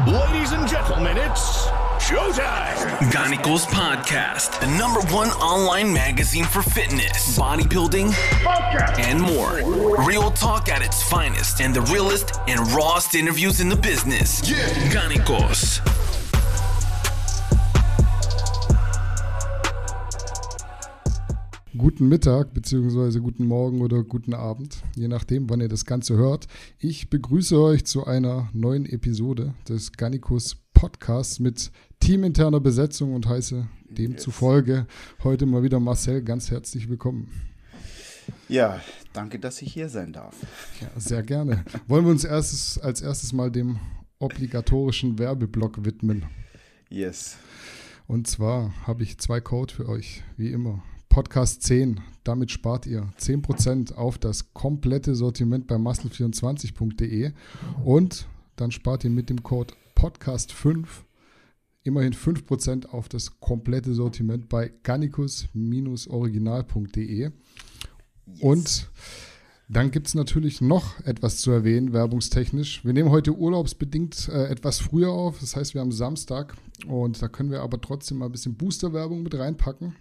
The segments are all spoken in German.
Ladies and gentlemen, it's showtime. Ganicos Podcast, the number one online magazine for fitness, bodybuilding, and more. Real talk at its finest and the realest and rawest interviews in the business. Yeah. Ganicos. Guten Mittag bzw. guten Morgen oder guten Abend, je nachdem, wann ihr das Ganze hört. Ich begrüße euch zu einer neuen Episode des Gannikus Podcasts mit teaminterner Besetzung und heiße demzufolge heute mal wieder Marcel ganz herzlich willkommen. Ja, danke, dass ich hier sein darf. Ja, sehr gerne. Wollen wir uns erstes, als erstes mal dem obligatorischen Werbeblock widmen? Yes. Und zwar habe ich zwei Code für euch, wie immer. Podcast 10. Damit spart ihr 10% auf das komplette Sortiment bei muscle24.de und dann spart ihr mit dem Code Podcast 5 immerhin 5% auf das komplette Sortiment bei gannicus-original.de. Yes. Und dann gibt es natürlich noch etwas zu erwähnen, werbungstechnisch. Wir nehmen heute urlaubsbedingt äh, etwas früher auf, das heißt, wir haben Samstag und da können wir aber trotzdem mal ein bisschen Booster-Werbung mit reinpacken.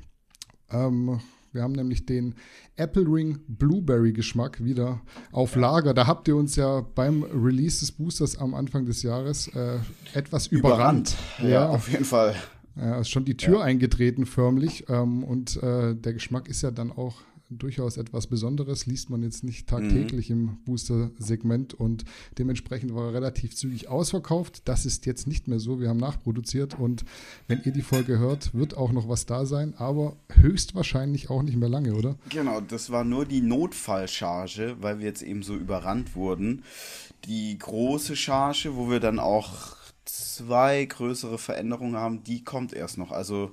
Ähm, wir haben nämlich den Apple Ring Blueberry Geschmack wieder auf Lager. Da habt ihr uns ja beim Release des Boosters am Anfang des Jahres äh, etwas überrannt. überrannt. Ja, ja, auf jeden Fall. Ja, ist schon die Tür ja. eingetreten förmlich. Ähm, und äh, der Geschmack ist ja dann auch durchaus etwas Besonderes, liest man jetzt nicht tagtäglich mhm. im Booster-Segment und dementsprechend war er relativ zügig ausverkauft. Das ist jetzt nicht mehr so. Wir haben nachproduziert und wenn ihr die Folge hört, wird auch noch was da sein, aber höchstwahrscheinlich auch nicht mehr lange, oder? Genau, das war nur die Notfallcharge, weil wir jetzt eben so überrannt wurden. Die große Charge, wo wir dann auch zwei größere Veränderungen haben, die kommt erst noch. Also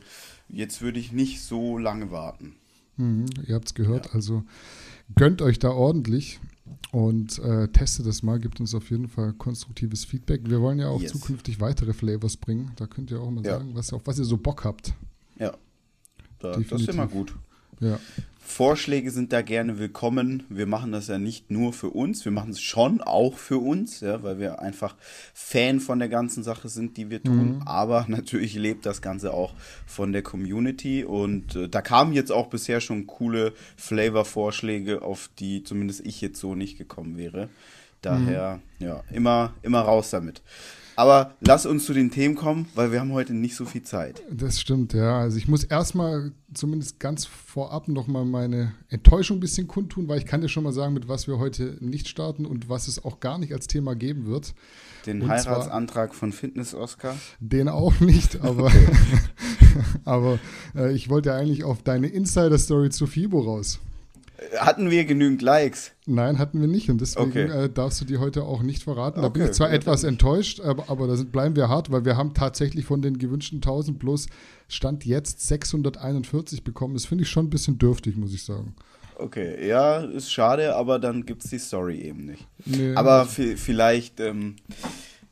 jetzt würde ich nicht so lange warten. Mhm, ihr habt es gehört, ja. also gönnt euch da ordentlich und äh, testet das mal, gibt uns auf jeden Fall konstruktives Feedback. Wir wollen ja auch yes. zukünftig weitere Flavors bringen. Da könnt ihr auch mal ja. sagen, was, auf was ihr so Bock habt. Ja, da, das ist immer gut. Ja. Vorschläge sind da gerne willkommen. Wir machen das ja nicht nur für uns, wir machen es schon auch für uns, ja, weil wir einfach Fan von der ganzen Sache sind, die wir tun. Mhm. Aber natürlich lebt das Ganze auch von der Community und äh, da kamen jetzt auch bisher schon coole Flavor-Vorschläge, auf die zumindest ich jetzt so nicht gekommen wäre. Daher, mhm. ja, immer, immer raus damit. Aber lass uns zu den Themen kommen, weil wir haben heute nicht so viel Zeit. Das stimmt, ja. Also ich muss erstmal zumindest ganz vorab nochmal meine Enttäuschung ein bisschen kundtun, weil ich kann dir schon mal sagen, mit was wir heute nicht starten und was es auch gar nicht als Thema geben wird. Den und Heiratsantrag zwar, von Fitness Oscar? Den auch nicht, aber, aber äh, ich wollte eigentlich auf deine Insider-Story zu FIBO raus. Hatten wir genügend Likes? Nein, hatten wir nicht. Und deswegen okay. äh, darfst du die heute auch nicht verraten. Da okay. bin ich zwar etwas enttäuscht, aber, aber da sind, bleiben wir hart, weil wir haben tatsächlich von den gewünschten 1000 plus Stand jetzt 641 bekommen. Das finde ich schon ein bisschen dürftig, muss ich sagen. Okay, ja, ist schade, aber dann gibt es die Story eben nicht. Nee, aber vielleicht, ähm,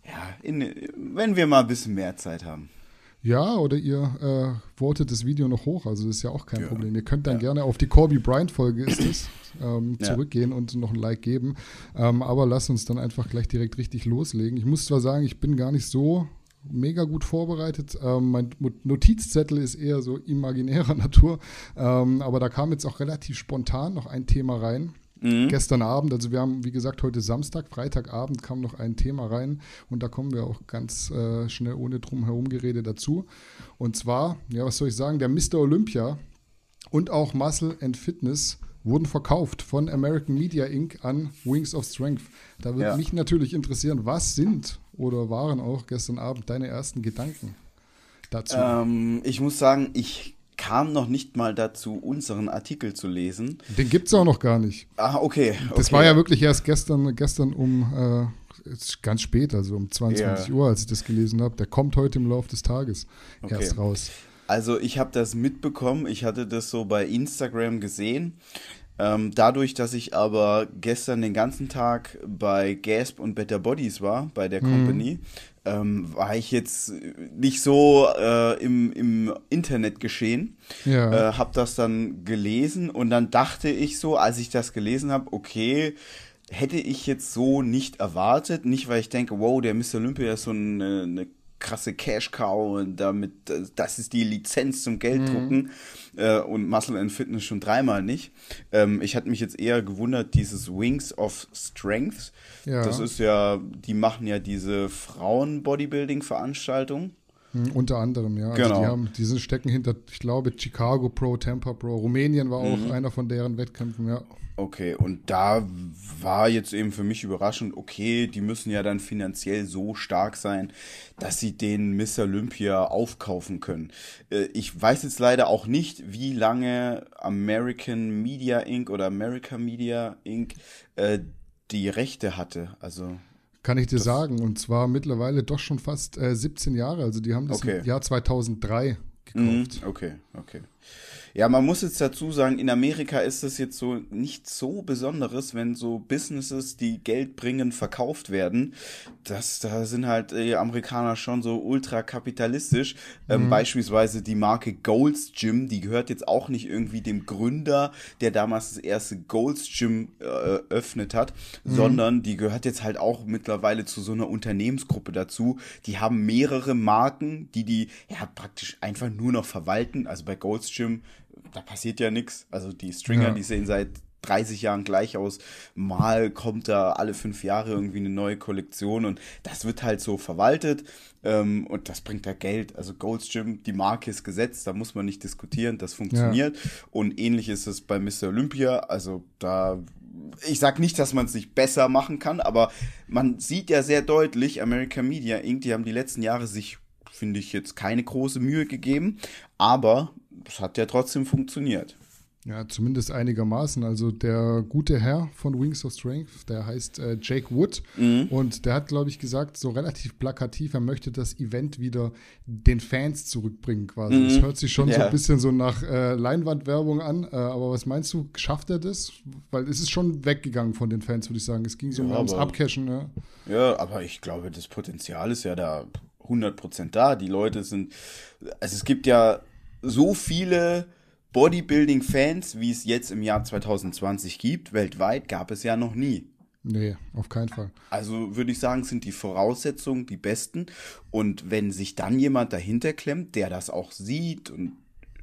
ja, in, wenn wir mal ein bisschen mehr Zeit haben. Ja, oder ihr äh, votet das Video noch hoch, also das ist ja auch kein ja. Problem. Ihr könnt dann ja. gerne auf die Corby Bryant-Folge ist es, ähm, ja. zurückgehen und noch ein Like geben. Ähm, aber lasst uns dann einfach gleich direkt richtig loslegen. Ich muss zwar sagen, ich bin gar nicht so mega gut vorbereitet. Ähm, mein Notizzettel ist eher so imaginärer Natur, ähm, aber da kam jetzt auch relativ spontan noch ein Thema rein. Mhm. Gestern Abend, also wir haben, wie gesagt, heute Samstag, Freitagabend kam noch ein Thema rein und da kommen wir auch ganz äh, schnell ohne drum herum Gerede dazu. Und zwar, ja, was soll ich sagen, der Mr. Olympia und auch Muscle and Fitness wurden verkauft von American Media Inc. an Wings of Strength. Da würde ja. mich natürlich interessieren, was sind oder waren auch gestern Abend deine ersten Gedanken dazu? Ähm, ich muss sagen, ich kam noch nicht mal dazu, unseren Artikel zu lesen. Den gibt es auch noch gar nicht. Ah, okay. Das war ja wirklich erst gestern, gestern um äh, ganz spät, also um 22 ja. Uhr, als ich das gelesen habe. Der kommt heute im Laufe des Tages okay. erst raus. Also ich habe das mitbekommen, ich hatte das so bei Instagram gesehen. Ähm, dadurch, dass ich aber gestern den ganzen Tag bei Gasp und Better Bodies war, bei der mhm. Company, ähm, war ich jetzt nicht so äh, im, im Internet geschehen. Ja. Äh, hab das dann gelesen und dann dachte ich so, als ich das gelesen habe, okay, hätte ich jetzt so nicht erwartet. Nicht, weil ich denke, wow, der Mr. Olympia ist so eine, eine krasse Cash-Cow und damit, das ist die Lizenz zum Gelddrucken mhm. Äh, und Muscle and Fitness schon dreimal nicht. Ähm, ich hatte mich jetzt eher gewundert, dieses Wings of Strength. Ja. Das ist ja, die machen ja diese Frauen-Bodybuilding-Veranstaltung. Mhm, unter anderem, ja. Also genau. Also die, haben, die sind stecken hinter, ich glaube, Chicago Pro, Tampa Pro. Rumänien war auch mhm. einer von deren Wettkämpfen, ja. Okay, und da war jetzt eben für mich überraschend, okay, die müssen ja dann finanziell so stark sein, dass sie den Miss Olympia aufkaufen können. Äh, ich weiß jetzt leider auch nicht, wie lange American Media Inc. oder America Media Inc. Äh, die Rechte hatte. Also kann ich dir sagen. Und zwar mittlerweile doch schon fast äh, 17 Jahre. Also die haben das okay. im Jahr 2003 gekauft. Mm, okay, okay. Ja, man muss jetzt dazu sagen, in Amerika ist es jetzt so nicht so Besonderes, wenn so Businesses, die Geld bringen, verkauft werden. Das, da sind halt die Amerikaner schon so ultra kapitalistisch. Ähm, mhm. Beispielsweise die Marke Gold's Gym, die gehört jetzt auch nicht irgendwie dem Gründer, der damals das erste Gold's Gym äh, eröffnet hat, mhm. sondern die gehört jetzt halt auch mittlerweile zu so einer Unternehmensgruppe dazu. Die haben mehrere Marken, die die ja praktisch einfach nur noch verwalten. Also bei Gold's Gym da passiert ja nichts. Also die Stringer, ja. die sehen seit 30 Jahren gleich aus. Mal kommt da alle fünf Jahre irgendwie eine neue Kollektion und das wird halt so verwaltet ähm, und das bringt ja Geld. Also Gold's Gym, die Marke ist gesetzt, da muss man nicht diskutieren, das funktioniert. Ja. Und ähnlich ist es bei Mr. Olympia. Also da ich sag nicht, dass man es nicht besser machen kann, aber man sieht ja sehr deutlich, American Media Inc., die haben die letzten Jahre sich, finde ich, jetzt keine große Mühe gegeben, aber es hat ja trotzdem funktioniert. Ja, zumindest einigermaßen. Also der gute Herr von Wings of Strength, der heißt äh, Jake Wood mhm. und der hat, glaube ich, gesagt, so relativ plakativ, er möchte das Event wieder den Fans zurückbringen quasi. Mhm. Das hört sich schon ja. so ein bisschen so nach äh, Leinwandwerbung an, äh, aber was meinst du, schafft er das? Weil es ist schon weggegangen von den Fans, würde ich sagen. Es ging so ja, ums Abcashen. Ja. ja, aber ich glaube, das Potenzial ist ja da 100% da. Die Leute sind, also es gibt ja so viele Bodybuilding-Fans, wie es jetzt im Jahr 2020 gibt, weltweit, gab es ja noch nie. Nee, auf keinen Fall. Also würde ich sagen, sind die Voraussetzungen die besten. Und wenn sich dann jemand dahinter klemmt, der das auch sieht und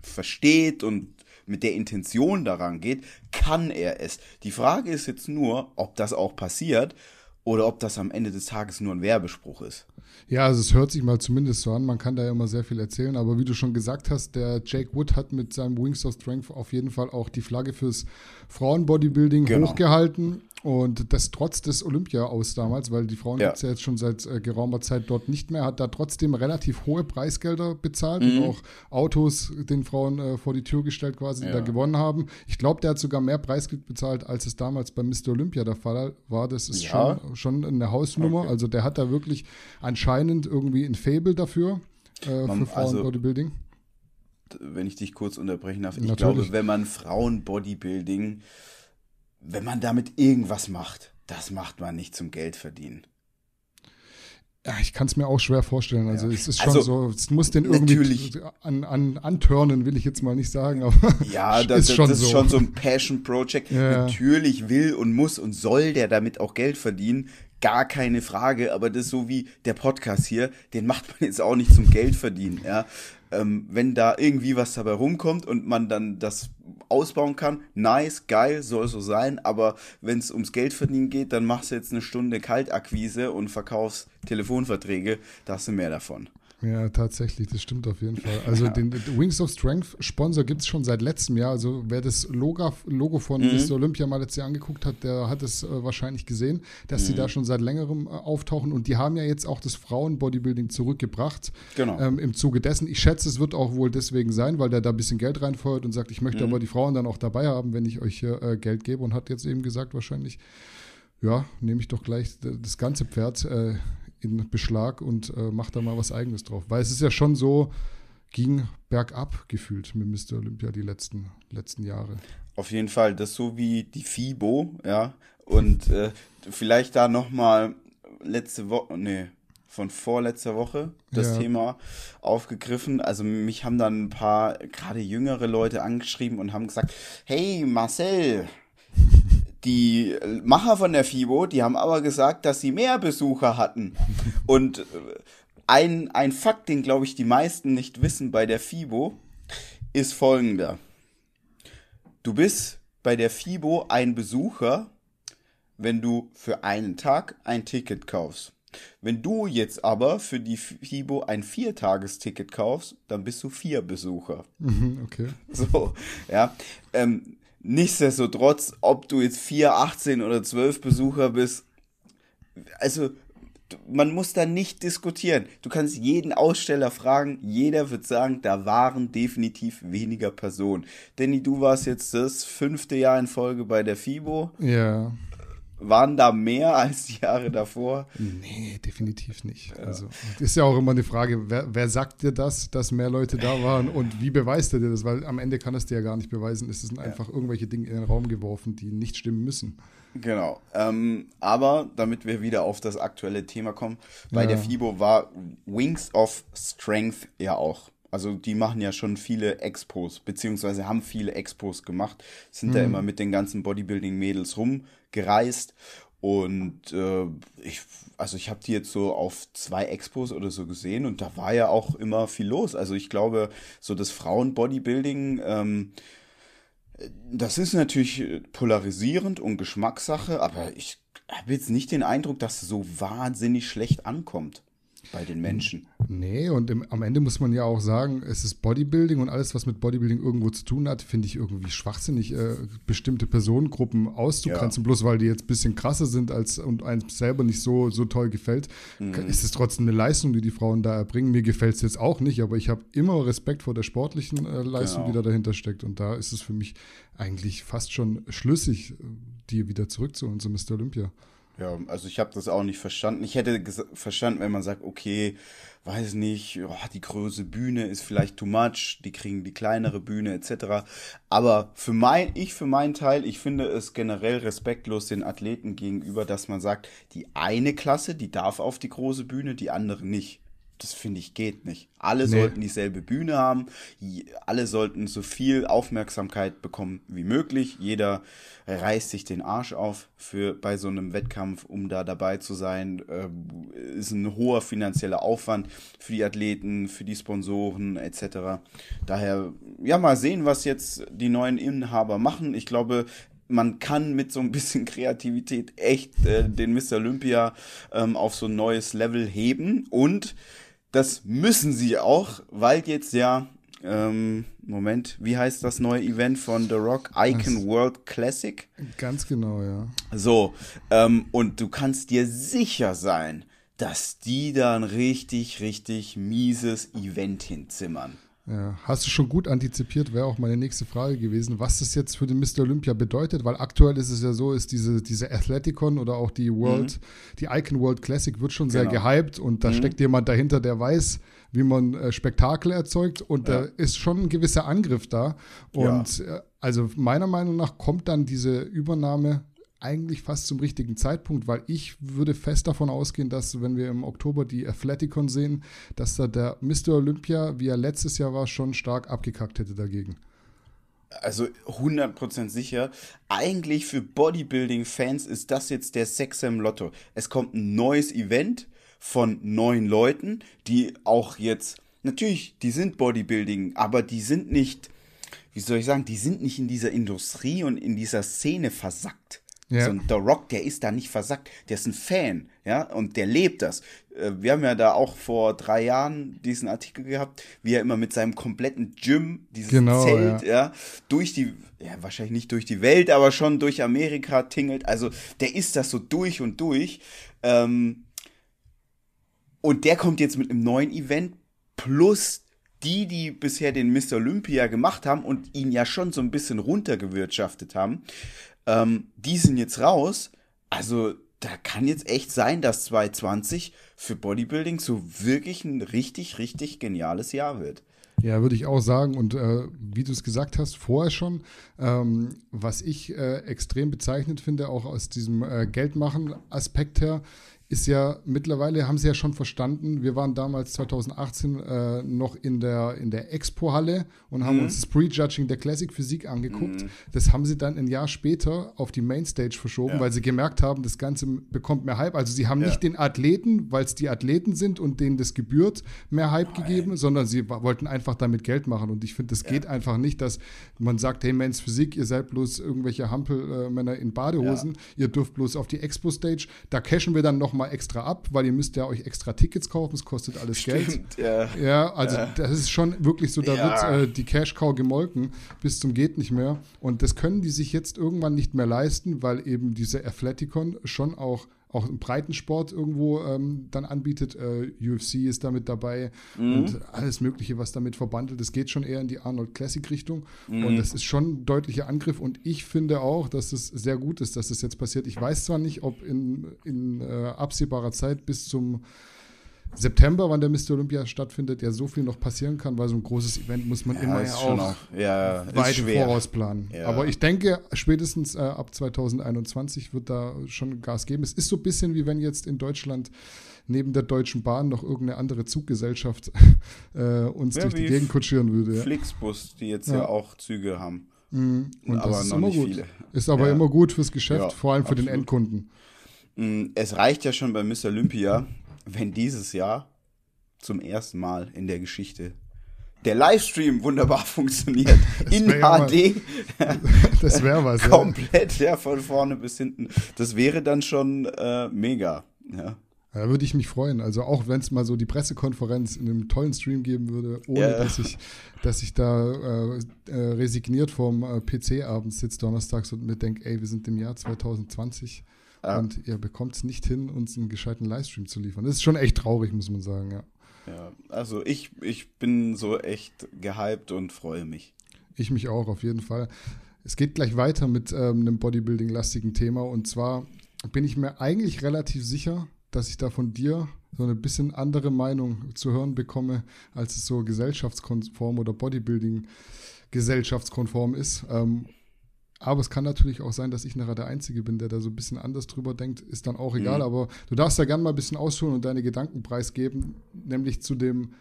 versteht und mit der Intention daran geht, kann er es. Die Frage ist jetzt nur, ob das auch passiert oder ob das am Ende des Tages nur ein Werbespruch ist. Ja, also es hört sich mal zumindest so an, man kann da ja immer sehr viel erzählen, aber wie du schon gesagt hast, der Jake Wood hat mit seinem Wings of Strength auf jeden Fall auch die Flagge fürs Frauenbodybuilding genau. hochgehalten und das trotz des Olympia aus damals, weil die Frauen ja. gibt es ja jetzt schon seit äh, geraumer Zeit dort nicht mehr, hat da trotzdem relativ hohe Preisgelder bezahlt mhm. und auch Autos den Frauen äh, vor die Tür gestellt quasi, die ja. da gewonnen haben. Ich glaube, der hat sogar mehr Preisgeld bezahlt, als es damals bei Mr. Olympia der Fall war. Das ist ja. schon, schon eine Hausnummer. Okay. Also der hat da wirklich anscheinend irgendwie ein Fable dafür äh, für Frauen-Bodybuilding. Also, wenn ich dich kurz unterbrechen darf, ich glaube, wenn man Frauen-Bodybuilding wenn man damit irgendwas macht, das macht man nicht zum Geld verdienen. Ja, ich kann es mir auch schwer vorstellen. Also ja. es ist schon also, so, es muss den irgendwie an, an, antörnen, will ich jetzt mal nicht sagen, aber ja, das, ist, schon das ist so. schon so ein Passion Project. Ja. Natürlich will und muss und soll der damit auch Geld verdienen, gar keine Frage. Aber das ist so wie der Podcast hier, den macht man jetzt auch nicht zum Geld verdienen. Ja, ähm, wenn da irgendwie was dabei rumkommt und man dann das ausbauen kann, nice, geil, soll so sein, aber wenn es ums Geld verdienen geht, dann machst du jetzt eine Stunde Kaltakquise und verkaufst Telefonverträge, da hast du mehr davon. Ja, tatsächlich, das stimmt auf jeden Fall. Also ja. den, Wings of Strength Sponsor gibt es schon seit letztem Jahr. Also wer das Logo, Logo von mhm. Mr. Olympia mal letztes Jahr angeguckt hat, der hat es äh, wahrscheinlich gesehen, dass mhm. die da schon seit längerem äh, auftauchen. Und die haben ja jetzt auch das Frauen-Bodybuilding zurückgebracht. Genau. Ähm, Im Zuge dessen. Ich schätze, es wird auch wohl deswegen sein, weil der da ein bisschen Geld reinfeuert und sagt, ich möchte mhm. aber die Frauen dann auch dabei haben, wenn ich euch hier äh, Geld gebe. Und hat jetzt eben gesagt, wahrscheinlich, ja, nehme ich doch gleich das ganze Pferd. Äh, in Beschlag und äh, macht da mal was Eigenes drauf. Weil es ist ja schon so, ging bergab gefühlt mit Mr. Olympia die letzten, letzten Jahre. Auf jeden Fall, das so wie die FIBO, ja. Und äh, vielleicht da nochmal letzte Woche, nee, von vorletzter Woche das ja. Thema aufgegriffen. Also mich haben dann ein paar gerade jüngere Leute angeschrieben und haben gesagt, hey Marcel, die Macher von der FIBO, die haben aber gesagt, dass sie mehr Besucher hatten. Und äh, ein, ein Fakt, den glaube ich die meisten nicht wissen bei der FIBO, ist folgender. Du bist bei der FIBO ein Besucher, wenn du für einen Tag ein Ticket kaufst. Wenn du jetzt aber für die FIBO ein Viertagesticket kaufst, dann bist du vier Besucher. Mhm, okay. So, ja. Ähm, nichtsdestotrotz, ob du jetzt vier, 18 oder 12 Besucher bist, also man muss da nicht diskutieren. Du kannst jeden Aussteller fragen, jeder wird sagen, da waren definitiv weniger Personen. Danny, du warst jetzt das fünfte Jahr in Folge bei der FIBO. Ja. Waren da mehr als die Jahre davor? Nee, definitiv nicht. Ja. Also ist ja auch immer eine Frage, wer, wer, sagt dir das, dass mehr Leute da waren und wie beweist er dir das? Weil am Ende kann es dir ja gar nicht beweisen. Es sind einfach ja. irgendwelche Dinge in den Raum geworfen, die nicht stimmen müssen. Genau. Ähm, aber damit wir wieder auf das aktuelle Thema kommen, bei ja. der FIBO war Wings of Strength ja auch. Also die machen ja schon viele Expos, beziehungsweise haben viele Expos gemacht, sind mhm. da immer mit den ganzen Bodybuilding-Mädels rumgereist. Und äh, ich, also ich habe die jetzt so auf zwei Expos oder so gesehen und da war ja auch immer viel los. Also ich glaube, so das Frauen-Bodybuilding, ähm, das ist natürlich polarisierend und Geschmackssache, aber ich habe jetzt nicht den Eindruck, dass es so wahnsinnig schlecht ankommt bei den Menschen. Nee, und im, am Ende muss man ja auch sagen, es ist Bodybuilding und alles, was mit Bodybuilding irgendwo zu tun hat, finde ich irgendwie schwachsinnig, äh, bestimmte Personengruppen auszugrenzen, ja. bloß weil die jetzt ein bisschen krasser sind als und einem selber nicht so, so toll gefällt. Mhm. Ist es trotzdem eine Leistung, die die Frauen da erbringen. Mir gefällt es jetzt auch nicht, aber ich habe immer Respekt vor der sportlichen äh, Leistung, genau. die da dahinter steckt. Und da ist es für mich eigentlich fast schon schlüssig, die wieder zurückzuholen zu Mr. Olympia. Ja, also ich habe das auch nicht verstanden. Ich hätte verstanden, wenn man sagt, okay, weiß nicht, oh, die große Bühne ist vielleicht too much, die kriegen die kleinere Bühne etc. Aber für mein, ich für meinen Teil, ich finde es generell respektlos den Athleten gegenüber, dass man sagt, die eine Klasse, die darf auf die große Bühne, die andere nicht das finde ich geht nicht. Alle nee. sollten dieselbe Bühne haben, alle sollten so viel Aufmerksamkeit bekommen wie möglich. Jeder reißt sich den Arsch auf für bei so einem Wettkampf, um da dabei zu sein. Äh, ist ein hoher finanzieller Aufwand für die Athleten, für die Sponsoren etc. Daher ja mal sehen, was jetzt die neuen Inhaber machen. Ich glaube, man kann mit so ein bisschen Kreativität echt äh, den Mr. Olympia ähm, auf so ein neues Level heben und das müssen sie auch, weil jetzt ja, ähm, Moment, wie heißt das neue Event von The Rock? Icon das World Classic? Ganz genau, ja. So, ähm, und du kannst dir sicher sein, dass die da ein richtig, richtig mieses Event hinzimmern. Ja, hast du schon gut antizipiert, wäre auch meine nächste Frage gewesen, was das jetzt für den Mr. Olympia bedeutet, weil aktuell ist es ja so, ist diese, diese Athleticon oder auch die World, mhm. die Icon World Classic wird schon sehr genau. gehypt und da mhm. steckt jemand dahinter, der weiß, wie man äh, Spektakel erzeugt und ja. da ist schon ein gewisser Angriff da und ja. äh, also meiner Meinung nach kommt dann diese Übernahme eigentlich fast zum richtigen Zeitpunkt, weil ich würde fest davon ausgehen, dass wenn wir im Oktober die Athleticon sehen, dass da der Mr. Olympia, wie er letztes Jahr war, schon stark abgekackt hätte dagegen. Also 100% sicher. Eigentlich für Bodybuilding-Fans ist das jetzt der Sex im Lotto. Es kommt ein neues Event von neuen Leuten, die auch jetzt, natürlich, die sind Bodybuilding, aber die sind nicht, wie soll ich sagen, die sind nicht in dieser Industrie und in dieser Szene versackt. Ja. So ein The Rock, der ist da nicht versackt. Der ist ein Fan, ja, und der lebt das. Äh, wir haben ja da auch vor drei Jahren diesen Artikel gehabt, wie er immer mit seinem kompletten Gym, dieses genau, Zelt, ja. ja, durch die, ja, wahrscheinlich nicht durch die Welt, aber schon durch Amerika tingelt. Also, der ist das so durch und durch. Ähm, und der kommt jetzt mit einem neuen Event plus die, die bisher den Mr. Olympia gemacht haben und ihn ja schon so ein bisschen runtergewirtschaftet haben, ähm, die sind jetzt raus. Also da kann jetzt echt sein, dass 2020 für Bodybuilding so wirklich ein richtig, richtig geniales Jahr wird. Ja, würde ich auch sagen. Und äh, wie du es gesagt hast, vorher schon, ähm, was ich äh, extrem bezeichnet finde, auch aus diesem äh, Geldmachen-Aspekt her, ist ja mittlerweile, haben sie ja schon verstanden, wir waren damals 2018 äh, noch in der, in der Expo-Halle und haben mhm. uns das Prejudging der Classic Physik angeguckt. Mhm. Das haben sie dann ein Jahr später auf die Mainstage verschoben, ja. weil sie gemerkt haben, das Ganze bekommt mehr Hype. Also sie haben ja. nicht den Athleten, weil es die Athleten sind und denen das gebührt, mehr Hype Nein. gegeben, sondern sie wollten einfach damit Geld machen. Und ich finde, das ja. geht einfach nicht, dass man sagt, hey, Men's Physik, ihr seid bloß irgendwelche Hampelmänner in Badehosen, ihr dürft bloß auf die Expo-Stage, da cashen wir dann nochmal nochmal extra ab, weil ihr müsst ja euch extra Tickets kaufen, es kostet alles Stimmt, Geld. Ja, ja also ja. das ist schon wirklich so, da ja. wird äh, die Cash-Cow gemolken bis zum geht nicht mehr. Und das können die sich jetzt irgendwann nicht mehr leisten, weil eben diese Athleticon schon auch auch im Breitensport irgendwo ähm, dann anbietet. Äh, UFC ist damit dabei mhm. und alles Mögliche, was damit verbandelt. Es geht schon eher in die Arnold Classic Richtung mhm. und das ist schon ein deutlicher Angriff und ich finde auch, dass es sehr gut ist, dass das jetzt passiert. Ich weiß zwar nicht, ob in, in äh, absehbarer Zeit bis zum September, wann der Mr. Olympia stattfindet, ja so viel noch passieren kann, weil so ein großes Event muss man ja, immer ja auch, auch ja, weit im Voraus planen. Ja. Aber ich denke, spätestens äh, ab 2021 wird da schon Gas geben. Es ist so ein bisschen wie wenn jetzt in Deutschland neben der Deutschen Bahn noch irgendeine andere Zuggesellschaft äh, uns durch die Gegend kutschieren würde. Flixbus, die jetzt ja, auch Züge haben. Mhm. Und aber das ist immer gut. Viele. Ist aber immer gut fürs Geschäft, vor allem für absolut. den Endkunden. Mm, es reicht ja schon bei Mr. Olympia, wenn dieses Jahr zum ersten Mal in der Geschichte der Livestream wunderbar funktioniert. in HD. Mal, das wäre was. Komplett, ja. ja. von vorne bis hinten. Das wäre dann schon äh, mega. Ja. Da würde ich mich freuen. Also auch wenn es mal so die Pressekonferenz in einem tollen Stream geben würde, ohne ja. dass ich, dass ich da äh, äh, resigniert vorm äh, PC abends sitze donnerstags und mir denke, ey, wir sind im Jahr 2020. Ja. Und ihr bekommt es nicht hin, uns einen gescheiten Livestream zu liefern. Das ist schon echt traurig, muss man sagen, ja. Ja, also ich, ich bin so echt gehypt und freue mich. Ich mich auch, auf jeden Fall. Es geht gleich weiter mit ähm, einem Bodybuilding-lastigen Thema. Und zwar bin ich mir eigentlich relativ sicher, dass ich da von dir so eine bisschen andere Meinung zu hören bekomme, als es so gesellschaftskonform oder Bodybuilding gesellschaftskonform ist. Ähm, aber es kann natürlich auch sein, dass ich nachher der Einzige bin, der da so ein bisschen anders drüber denkt. Ist dann auch egal. Mhm. Aber du darfst da gerne mal ein bisschen ausholen und deine Gedanken preisgeben, nämlich zu dem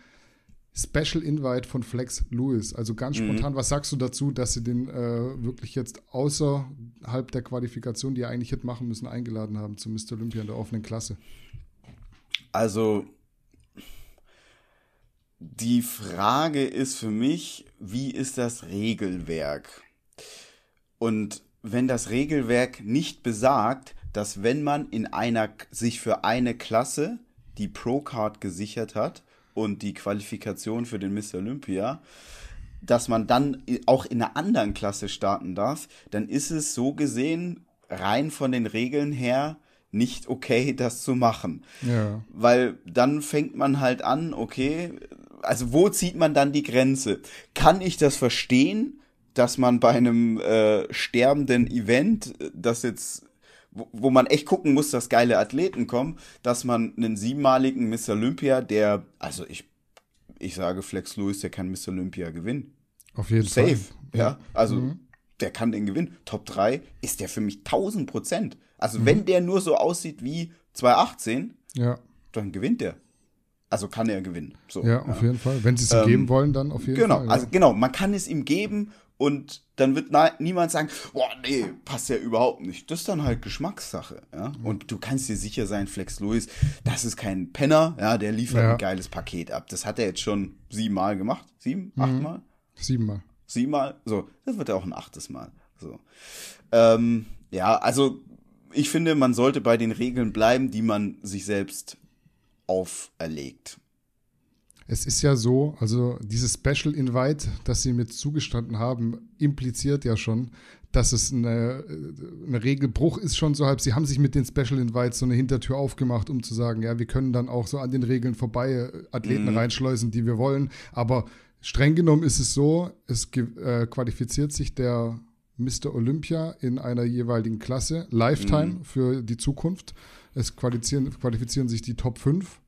Special Invite von Flex Lewis. Also ganz mhm. spontan, was sagst du dazu, dass sie den äh, wirklich jetzt außerhalb der Qualifikation, die er eigentlich hätte machen müssen, eingeladen haben zu Mr. Olympia in der offenen Klasse? Also die Frage ist für mich, wie ist das Regelwerk? Und wenn das Regelwerk nicht besagt, dass wenn man in einer sich für eine Klasse die Pro-Card gesichert hat und die Qualifikation für den Mr. Olympia, dass man dann auch in einer anderen Klasse starten darf, dann ist es so gesehen rein von den Regeln her nicht okay, das zu machen. Ja. Weil dann fängt man halt an, okay, also wo zieht man dann die Grenze? Kann ich das verstehen, dass man bei einem äh, sterbenden Event, das jetzt, wo, wo man echt gucken muss, dass geile Athleten kommen, dass man einen siebenmaligen Miss Olympia, der, also ich, ich sage Flex Lewis, der kann Miss Olympia gewinnen. Auf jeden Safe, Fall. Safe, ja. Also mhm. der kann den gewinnen. Top 3 ist der für mich 1000 Prozent. Also mhm. wenn der nur so aussieht wie 2018, ja. dann gewinnt der. Also kann er gewinnen. So, ja, auf ja. jeden Fall. Wenn sie es ihm ähm, geben wollen, dann auf jeden genau, Fall. Genau, ja. also genau, man kann es ihm geben und dann wird niemand sagen, boah, nee, passt ja überhaupt nicht. Das ist dann halt Geschmackssache, ja. Mhm. Und du kannst dir sicher sein, Flex Lewis, das ist kein Penner, ja, der liefert ja. ein geiles Paket ab. Das hat er jetzt schon siebenmal gemacht. Sieben? Mhm. Achtmal? Siebenmal. Siebenmal? So, das wird ja auch ein achtes Mal. So. Ähm, ja, also ich finde, man sollte bei den Regeln bleiben, die man sich selbst auferlegt es ist ja so, also dieses Special Invite, das sie mir zugestanden haben, impliziert ja schon, dass es eine, ein Regelbruch ist schon so halb. Sie haben sich mit den Special Invites so eine Hintertür aufgemacht, um zu sagen, ja, wir können dann auch so an den Regeln vorbei äh, Athleten mhm. reinschleusen, die wir wollen. Aber streng genommen ist es so, es äh, qualifiziert sich der Mr. Olympia in einer jeweiligen Klasse, Lifetime mhm. für die Zukunft. Es qualifizieren, qualifizieren sich die Top 5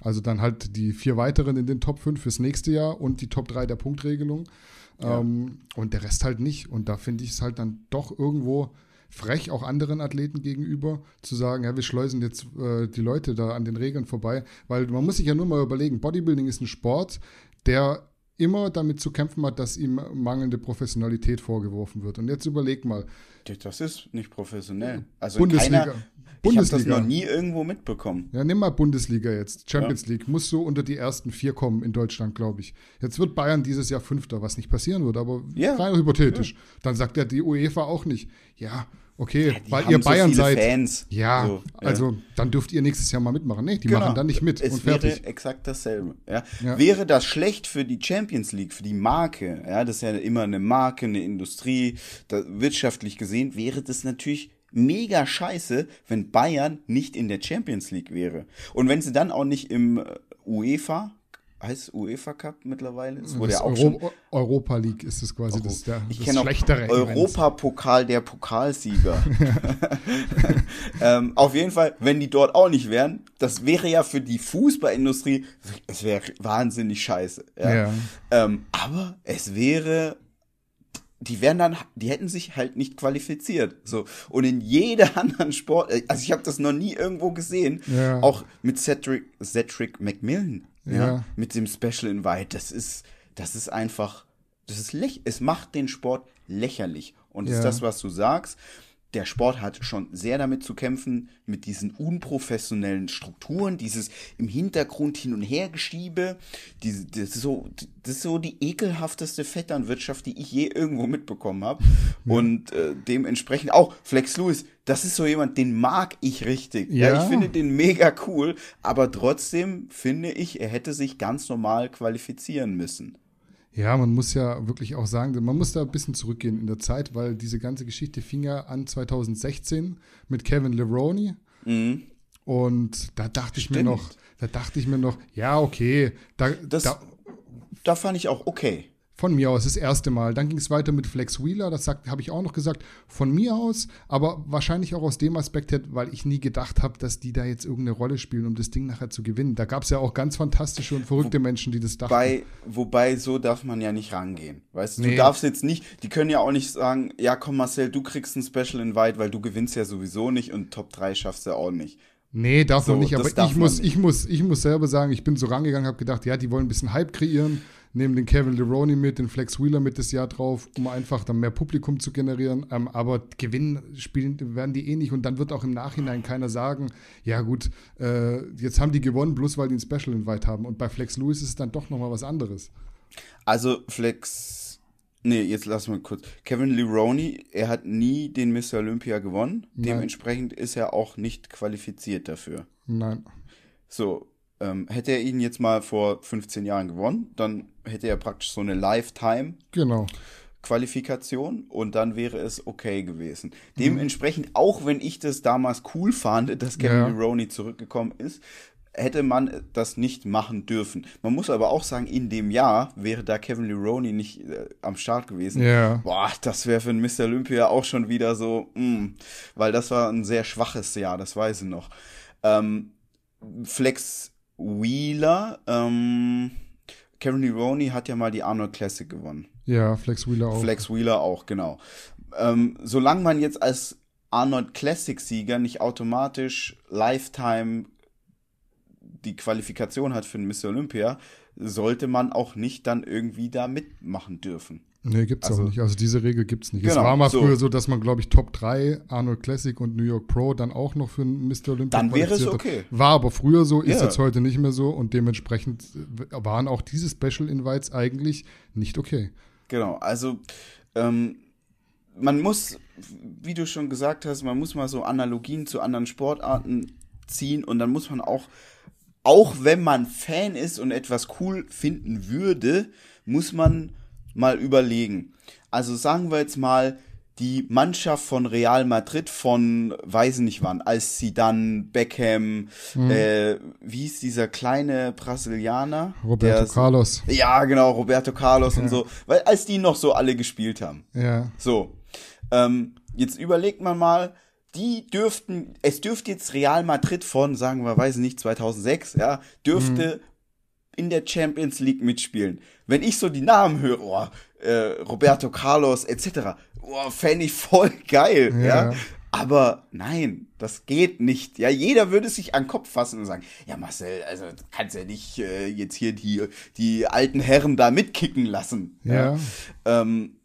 also dann halt die vier weiteren in den Top 5 fürs nächste Jahr und die Top 3 der Punktregelung. Ja. Ähm, und der Rest halt nicht. Und da finde ich es halt dann doch irgendwo frech auch anderen Athleten gegenüber, zu sagen, ja, wir schleusen jetzt äh, die Leute da an den Regeln vorbei, weil man muss sich ja nur mal überlegen, Bodybuilding ist ein Sport, der immer damit zu kämpfen hat, dass ihm mangelnde Professionalität vorgeworfen wird. Und jetzt überleg mal. Das ist nicht professionell. Also Bundesliga. Keiner, Bundesliga. Ich habe das noch nie irgendwo mitbekommen. Ja, nimm mal Bundesliga jetzt, Champions ja. League. Musst du unter die ersten vier kommen in Deutschland, glaube ich. Jetzt wird Bayern dieses Jahr Fünfter, was nicht passieren wird, aber ja. rein hypothetisch. Ja. Dann sagt ja die UEFA auch nicht, ja, okay, weil ihr Bayern so seid. Fans. Ja, so, also dann dürft ihr nächstes Jahr mal mitmachen. Nee, die genau. machen dann nicht mit. Es und fertig. wäre exakt dasselbe. Ja. Wäre das schlecht für die Champions League, für die Marke, ja, das ist ja immer eine Marke, eine Industrie, wirtschaftlich gesehen, wäre das natürlich mega scheiße, wenn Bayern nicht in der Champions League wäre. Und wenn sie dann auch nicht im äh, UEFA, heißt UEFA Cup mittlerweile? Es wurde ja auch Euro schon Europa League ist es quasi Euro das, der, ich das schlechtere Europapokal der Pokalsieger. ähm, auf jeden Fall, wenn die dort auch nicht wären, das wäre ja für die Fußballindustrie, es wäre wahnsinnig scheiße. Ja. ja. Ähm, aber es wäre die wären dann, die hätten sich halt nicht qualifiziert. So. Und in jeder anderen Sport, äh, also ich habe das noch nie irgendwo gesehen, ja. auch mit Cedric, Cedric McMillan, ja. ja, mit dem Special Invite. Das ist, das ist einfach, das ist lächerlich. Es macht den Sport lächerlich. Und ja. ist das, was du sagst der Sport hat schon sehr damit zu kämpfen, mit diesen unprofessionellen Strukturen, dieses im Hintergrund hin und her geschiebe, diese, das, ist so, das ist so die ekelhafteste Vetternwirtschaft, die ich je irgendwo mitbekommen habe. Und äh, dementsprechend auch Flex Lewis, das ist so jemand, den mag ich richtig. Ja. ja, ich finde den mega cool, aber trotzdem finde ich, er hätte sich ganz normal qualifizieren müssen. Ja, man muss ja wirklich auch sagen, man muss da ein bisschen zurückgehen in der Zeit, weil diese ganze Geschichte fing ja an 2016 mit Kevin Leroney. Mhm. Und da dachte Stimmt. ich mir noch, da dachte ich mir noch, ja, okay. Da, das, da, da fand ich auch okay. Von mir aus das erste Mal. Dann ging es weiter mit Flex Wheeler, das habe ich auch noch gesagt. Von mir aus, aber wahrscheinlich auch aus dem Aspekt, weil ich nie gedacht habe, dass die da jetzt irgendeine Rolle spielen, um das Ding nachher zu gewinnen. Da gab es ja auch ganz fantastische und verrückte Wo, Menschen, die das dachten. Wobei, wobei, so darf man ja nicht rangehen. Weißt du, nee. du darfst jetzt nicht, die können ja auch nicht sagen, ja komm Marcel, du kriegst ein Special Invite, weil du gewinnst ja sowieso nicht und Top 3 schaffst du auch nicht. Nee, darf so, man nicht, aber ich muss, nicht. ich, muss, ich muss selber sagen, ich bin so rangegangen, habe gedacht, ja, die wollen ein bisschen Hype kreieren nehmen den Kevin Leroney mit, den Flex Wheeler mit das Jahr drauf, um einfach dann mehr Publikum zu generieren. Ähm, aber gewinnen spielen werden die eh nicht und dann wird auch im Nachhinein keiner sagen, ja gut, äh, jetzt haben die gewonnen, bloß weil die ein Special Invite haben. Und bei Flex Lewis ist es dann doch nochmal was anderes. Also Flex Nee, jetzt lass mal kurz. Kevin Leroney, er hat nie den Mr. Olympia gewonnen. Nein. Dementsprechend ist er auch nicht qualifiziert dafür. Nein. So, ähm, hätte er ihn jetzt mal vor 15 Jahren gewonnen, dann hätte er praktisch so eine Lifetime. Genau. Qualifikation und dann wäre es okay gewesen. Mhm. Dementsprechend, auch wenn ich das damals cool fand, dass Kevin ja. Roney zurückgekommen ist, hätte man das nicht machen dürfen. Man muss aber auch sagen, in dem Jahr wäre da Kevin Leroney nicht äh, am Start gewesen. Ja. Boah, das wäre für einen Mr. Olympia auch schon wieder so, mh, mm, weil das war ein sehr schwaches Jahr, das weiß ich noch. Ähm, Flex Wheeler, ähm, Karen Leroney hat ja mal die Arnold Classic gewonnen. Ja, Flex Wheeler auch. Flex Wheeler auch, genau. Ähm, solange man jetzt als Arnold Classic-Sieger nicht automatisch Lifetime die Qualifikation hat für den Mr. Olympia, sollte man auch nicht dann irgendwie da mitmachen dürfen. Nee, gibt's also, auch nicht. Also diese Regel gibt's nicht. Genau, es war mal so. früher so, dass man, glaube ich, Top 3, Arnold Classic und New York Pro dann auch noch für einen Mr. Olympia Dann wäre es okay. War aber früher so, ist ja. jetzt heute nicht mehr so und dementsprechend waren auch diese Special Invites eigentlich nicht okay. Genau, also ähm, man muss, wie du schon gesagt hast, man muss mal so Analogien zu anderen Sportarten ziehen und dann muss man auch, auch wenn man Fan ist und etwas cool finden würde, muss man mal überlegen. Also sagen wir jetzt mal, die Mannschaft von Real Madrid von weiß nicht wann, als sie dann Beckham, mhm. äh, wie ist dieser kleine Brasilianer? Roberto der, Carlos. Ja, genau, Roberto Carlos ja. und so, weil als die noch so alle gespielt haben. Ja. So. Ähm, jetzt überlegt man mal, die dürften, es dürfte jetzt Real Madrid von, sagen wir, weiß nicht, 2006, ja, dürfte mhm in der Champions League mitspielen. Wenn ich so die Namen höre, oh, äh, Roberto Carlos etc., oh, fände ich voll geil, ja. ja. Aber nein, das geht nicht. Ja, jeder würde sich an den Kopf fassen und sagen, ja Marcel, also kannst ja nicht äh, jetzt hier die, die alten Herren da mitkicken lassen. Ja. ja. Ähm,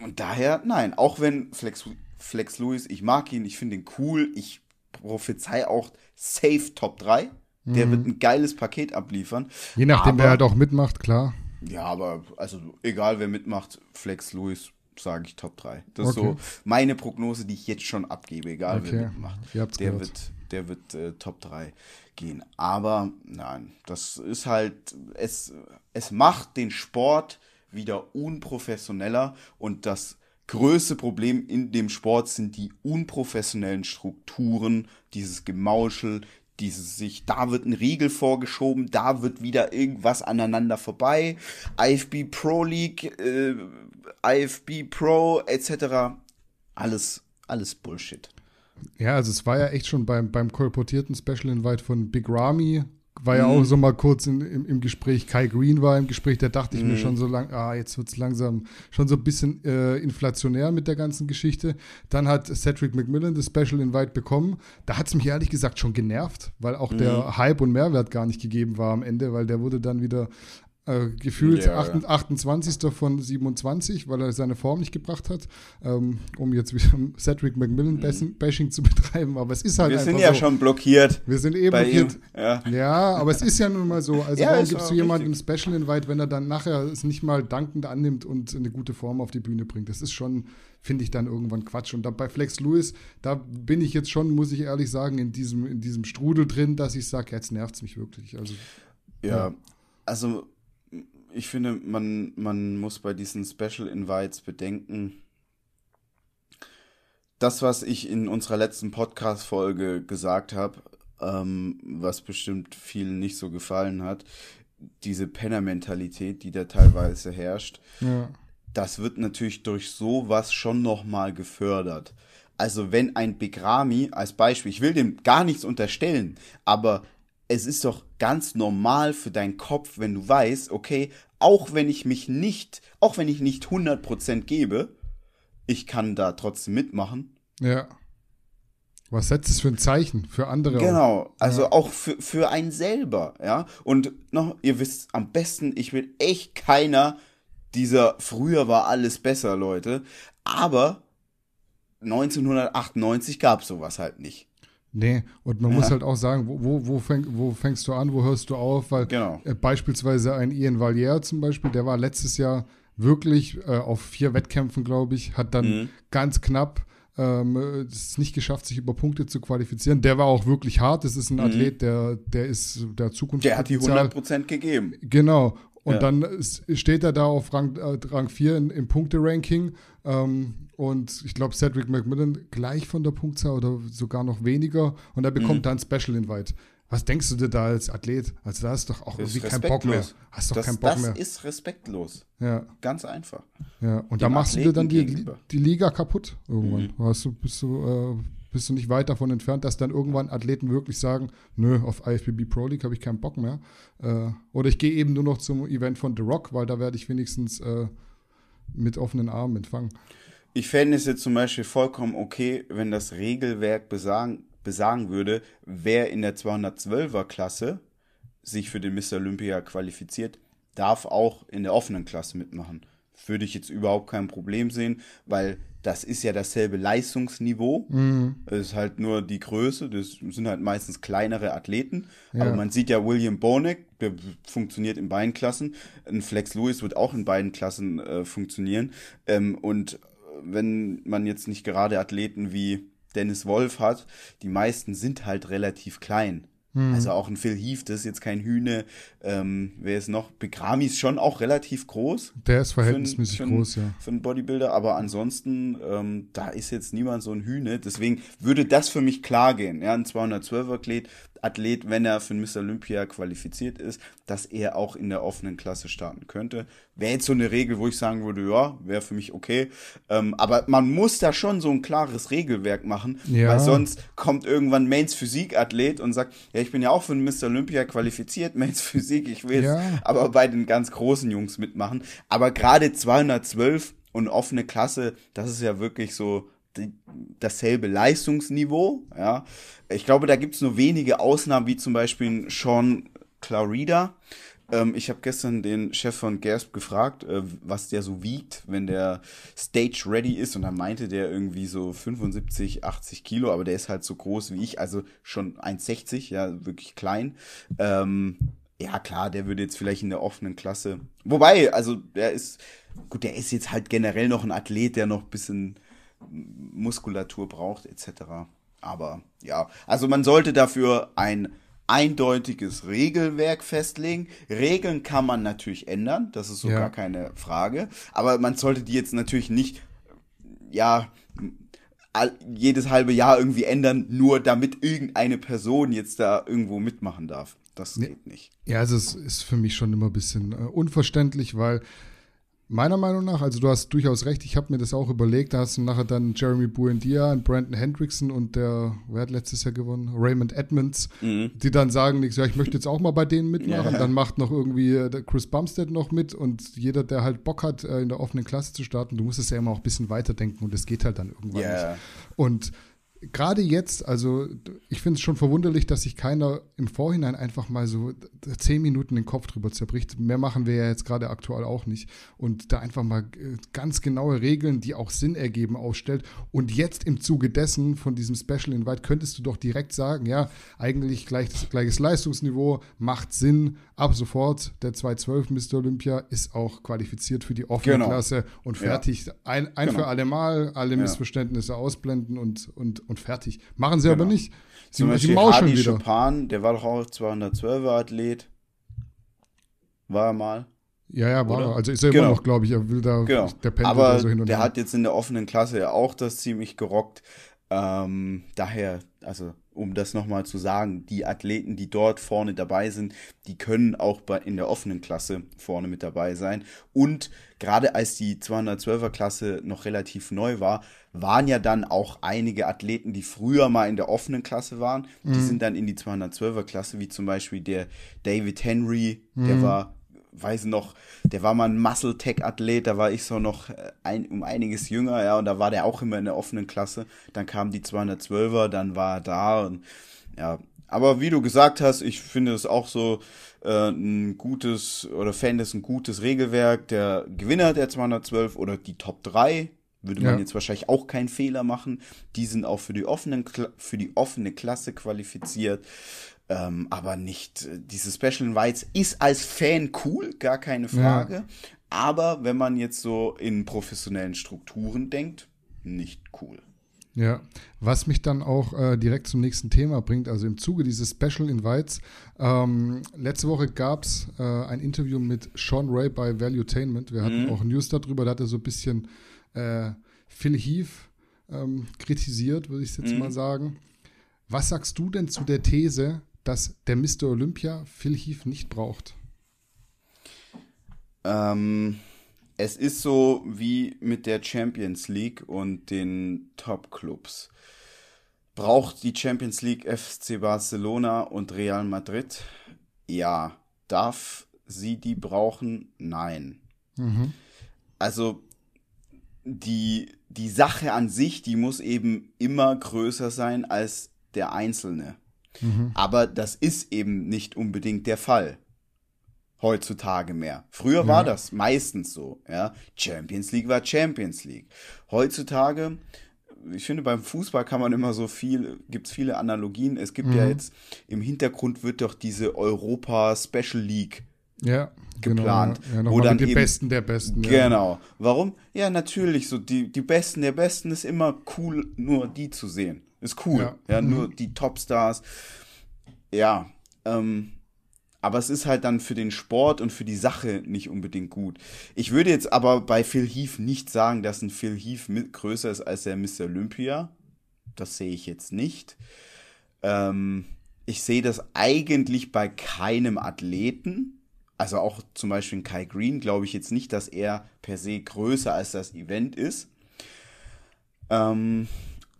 und daher, nein, auch wenn Flex, Flex Lewis, ich mag ihn, ich finde ihn cool, ich prophezei auch safe Top 3. Der mhm. wird ein geiles Paket abliefern. Je nachdem, aber, wer halt auch mitmacht, klar. Ja, aber also egal wer mitmacht, Flex Lewis sage ich Top 3. Das okay. ist so meine Prognose, die ich jetzt schon abgebe, egal okay. wer mitmacht. der gehört. wird, der wird äh, Top 3 gehen. Aber nein, das ist halt, es, es macht den Sport wieder unprofessioneller und das größte Problem in dem Sport sind die unprofessionellen Strukturen, dieses Gemauschel, dieses sich, da wird ein Riegel vorgeschoben, da wird wieder irgendwas aneinander vorbei. IFB Pro League, äh, IFB Pro etc. Alles, alles Bullshit. Ja, also es war ja echt schon beim, beim kolportierten Special Invite von Big Ramy war ja auch mhm. so mal kurz in, im, im, Gespräch. Kai Green war im Gespräch, da dachte ich mm. mir mhm. schon so lang, ah, jetzt wird es langsam schon so ein bisschen äh, inflationär mit der ganzen Geschichte. Dann hat Cedric McMillan das Special Invite bekommen. Da hat es mich ehrlich gesagt schon genervt, weil auch mm. der mhm. Hype und Mehrwert gar nicht gegeben war am Ende, weil der wurde dann wieder äh, gefühlt ja, 28, 28. von 27, weil er seine Form nicht gebracht hat, ähm, um jetzt wieder Cedric McMillan-Bashing mhm. zu betreiben. Aber es ist halt Wir sind ja so. schon blockiert. Wir sind eh blockiert. Ja. ja. aber es ist ja nun mal so. Also, ja, warum gibst du jemandem Special Invite, wenn er dann nachher es nicht mal dankend annimmt und eine gute Form auf die Bühne bringt? Das ist schon, finde ich dann irgendwann Quatsch. Und da bei Flex Lewis, da bin ich jetzt schon, muss ich ehrlich sagen, in diesem, in diesem Strudel drin, dass ich sage, jetzt nervt es mich wirklich. Also, ja, ja. also ich finde, man, man muss bei diesen Special Invites bedenken, das, was ich in unserer letzten Podcast-Folge gesagt habe, ähm, was bestimmt vielen nicht so gefallen hat, diese Penner-Mentalität, die da teilweise herrscht, ja. das wird natürlich durch sowas schon nochmal gefördert. Also wenn ein Begrami als Beispiel, ich will dem gar nichts unterstellen, aber es ist doch ganz normal für deinen Kopf, wenn du weißt, okay, auch wenn ich mich nicht, auch wenn ich nicht 100% gebe, ich kann da trotzdem mitmachen. Ja. Was setzt es für ein Zeichen für andere? Genau, also ja. auch für, für einen selber, ja. Und noch, ihr wisst am besten, ich bin echt keiner dieser früher war alles besser, Leute. Aber 1998 gab es sowas halt nicht. Nee, und man ja. muss halt auch sagen, wo, wo, wo, fäng, wo, fängst du an, wo hörst du auf? Weil genau. äh, beispielsweise ein Ian Valier zum Beispiel, der war letztes Jahr wirklich äh, auf vier Wettkämpfen, glaube ich, hat dann mhm. ganz knapp ähm, es nicht geschafft, sich über Punkte zu qualifizieren. Der war auch wirklich hart. Das ist ein mhm. Athlet, der, der ist der Zukunft. Der hat die 100% gegeben. Genau. Und ja. dann steht er da auf Rang, äh, Rang 4 in, im Punkteranking. Ähm, und ich glaube, Cedric McMillan gleich von der Punktzahl oder sogar noch weniger. Und er bekommt mhm. dann Special Invite. Was denkst du dir da als Athlet? Also da hast doch auch irgendwie keinen Bock mehr. Hast doch das, keinen Bock das mehr. Das ist respektlos. Ja. Ganz einfach. Ja, und da machst Athleten du dir dann die, die Liga kaputt irgendwann. Mhm. Hast du, bist du äh, bist du nicht weit davon entfernt, dass dann irgendwann Athleten wirklich sagen, nö, auf IFBB Pro League habe ich keinen Bock mehr. Äh, oder ich gehe eben nur noch zum Event von The Rock, weil da werde ich wenigstens äh, mit offenen Armen empfangen. Ich fände es jetzt zum Beispiel vollkommen okay, wenn das Regelwerk besagen, besagen würde, wer in der 212er Klasse sich für den Mr. Olympia qualifiziert, darf auch in der offenen Klasse mitmachen. Würde ich jetzt überhaupt kein Problem sehen, weil das ist ja dasselbe Leistungsniveau. Mhm. Es ist halt nur die Größe. Das sind halt meistens kleinere Athleten. Ja. Aber man sieht ja William Bonek, der funktioniert in beiden Klassen. Ein Flex Lewis wird auch in beiden Klassen äh, funktionieren. Ähm, und wenn man jetzt nicht gerade Athleten wie Dennis Wolf hat, die meisten sind halt relativ klein. Hm. Also auch ein Phil Heath, das ist jetzt kein Hühne. Ähm, wer ist noch? Begrami ist schon auch relativ groß. Der ist verhältnismäßig für ein, für ein, groß, ja. Für einen Bodybuilder, aber ansonsten, ähm, da ist jetzt niemand so ein Hühne. Deswegen würde das für mich klar gehen. Ja, ein 212er Athlet, wenn er für Mr. Olympia qualifiziert ist, dass er auch in der offenen Klasse starten könnte. Wäre jetzt so eine Regel, wo ich sagen würde, ja, wäre für mich okay. Ähm, aber man muss da schon so ein klares Regelwerk machen, ja. weil sonst kommt irgendwann Mains Physik-Athlet und sagt, ja, ich bin ja auch für Mr. Olympia qualifiziert, Mains Physik, ich will ja. aber bei den ganz großen Jungs mitmachen. Aber gerade 212 und offene Klasse, das ist ja wirklich so dasselbe Leistungsniveau. Ja, ich glaube, da gibt es nur wenige Ausnahmen, wie zum Beispiel Sean Clarida. Ähm, ich habe gestern den Chef von Gasp gefragt, äh, was der so wiegt, wenn der Stage ready ist. Und dann meinte der irgendwie so 75, 80 Kilo, aber der ist halt so groß wie ich, also schon 1,60, ja, wirklich klein. Ähm, ja, klar, der würde jetzt vielleicht in der offenen Klasse. Wobei, also der ist, gut, der ist jetzt halt generell noch ein Athlet, der noch ein bisschen Muskulatur braucht, etc. Aber ja, also man sollte dafür ein eindeutiges Regelwerk festlegen. Regeln kann man natürlich ändern, das ist so ja. gar keine Frage. Aber man sollte die jetzt natürlich nicht, ja, jedes halbe Jahr irgendwie ändern, nur damit irgendeine Person jetzt da irgendwo mitmachen darf. Das geht nicht. Ja, also es ist für mich schon immer ein bisschen äh, unverständlich, weil Meiner Meinung nach, also du hast durchaus recht, ich habe mir das auch überlegt, da hast du nachher dann Jeremy Buendia und Brandon Hendrickson und der, wer hat letztes Jahr gewonnen? Raymond Edmonds, mhm. die dann sagen, ja, ich möchte jetzt auch mal bei denen mitmachen, ja. dann macht noch irgendwie äh, Chris Bumstead noch mit und jeder, der halt Bock hat, äh, in der offenen Klasse zu starten, du musst es ja immer auch ein bisschen weiterdenken und es geht halt dann irgendwann yeah. nicht. Und gerade jetzt, also ich finde es schon verwunderlich, dass sich keiner im Vorhinein einfach mal so zehn Minuten den Kopf drüber zerbricht. Mehr machen wir ja jetzt gerade aktuell auch nicht. Und da einfach mal äh, ganz genaue Regeln, die auch Sinn ergeben, ausstellt. Und jetzt im Zuge dessen, von diesem Special Invite, könntest du doch direkt sagen, ja, eigentlich gleich, gleiches Leistungsniveau, macht Sinn. Ab sofort, der 212 Mr. Olympia ist auch qualifiziert für die offene genau. Klasse und fertig. Ja. Ein, ein genau. für alle Mal, alle ja. Missverständnisse ausblenden und, und und fertig. Machen sie genau. aber nicht. Sie, Zum Beispiel Hardy wieder. Chopin, der war doch auch 212er Athlet. War er mal. Ja, ja, war er. Also ist er genau. immer noch, glaube ich. Er will da, genau. der pendelt Aber so hin und der her. hat jetzt in der offenen Klasse ja auch das ziemlich gerockt. Ähm, daher, also um das nochmal zu sagen, die Athleten, die dort vorne dabei sind, die können auch bei, in der offenen Klasse vorne mit dabei sein. Und gerade als die 212er Klasse noch relativ neu war, waren ja dann auch einige Athleten, die früher mal in der offenen Klasse waren, mhm. die sind dann in die 212er Klasse, wie zum Beispiel der David Henry, mhm. der war weiß noch, der war mal ein Muscle-Tech-Athlet, da war ich so noch äh, ein, um einiges jünger, ja, und da war der auch immer in der offenen Klasse. Dann kamen die 212er, dann war er da und ja. Aber wie du gesagt hast, ich finde es auch so äh, ein gutes, oder fände es ein gutes Regelwerk. Der Gewinner der 212 oder die Top 3 würde man ja. jetzt wahrscheinlich auch keinen Fehler machen. Die sind auch für die, offenen, für die offene Klasse qualifiziert. Ähm, aber nicht, äh, diese Special Invites ist als Fan cool, gar keine Frage. Ja. Aber wenn man jetzt so in professionellen Strukturen denkt, nicht cool. Ja, was mich dann auch äh, direkt zum nächsten Thema bringt, also im Zuge dieses Special Invites. Ähm, letzte Woche gab es äh, ein Interview mit Sean Ray bei Valuetainment. Wir hatten mhm. auch News darüber, da hat er so ein bisschen äh, Phil Heath ähm, kritisiert, würde ich jetzt mhm. mal sagen. Was sagst du denn zu der These, dass der Mr. Olympia Phil Heath nicht braucht? Ähm, es ist so wie mit der Champions League und den Top-Clubs. Braucht die Champions League FC Barcelona und Real Madrid? Ja. Darf sie die brauchen? Nein. Mhm. Also die, die Sache an sich, die muss eben immer größer sein als der Einzelne. Mhm. Aber das ist eben nicht unbedingt der Fall. Heutzutage mehr. Früher ja. war das meistens so, ja. Champions League war Champions League. Heutzutage, ich finde, beim Fußball kann man immer so viel, gibt es viele Analogien. Es gibt mhm. ja jetzt, im Hintergrund wird doch diese Europa Special League ja, genau, geplant. Genau, ja, wo dann die eben, Besten der Besten. Ja. Genau. Warum? Ja, natürlich, so die, die Besten der Besten ist immer cool, nur die zu sehen. Ist cool. Ja, ja nur mhm. die Topstars. Ja, ähm, aber es ist halt dann für den Sport und für die Sache nicht unbedingt gut. Ich würde jetzt aber bei Phil Heath nicht sagen, dass ein Phil Heath größer ist als der Mr. Olympia. Das sehe ich jetzt nicht. Ähm, ich sehe das eigentlich bei keinem Athleten. Also auch zum Beispiel in Kai Green glaube ich jetzt nicht, dass er per se größer als das Event ist. Ähm,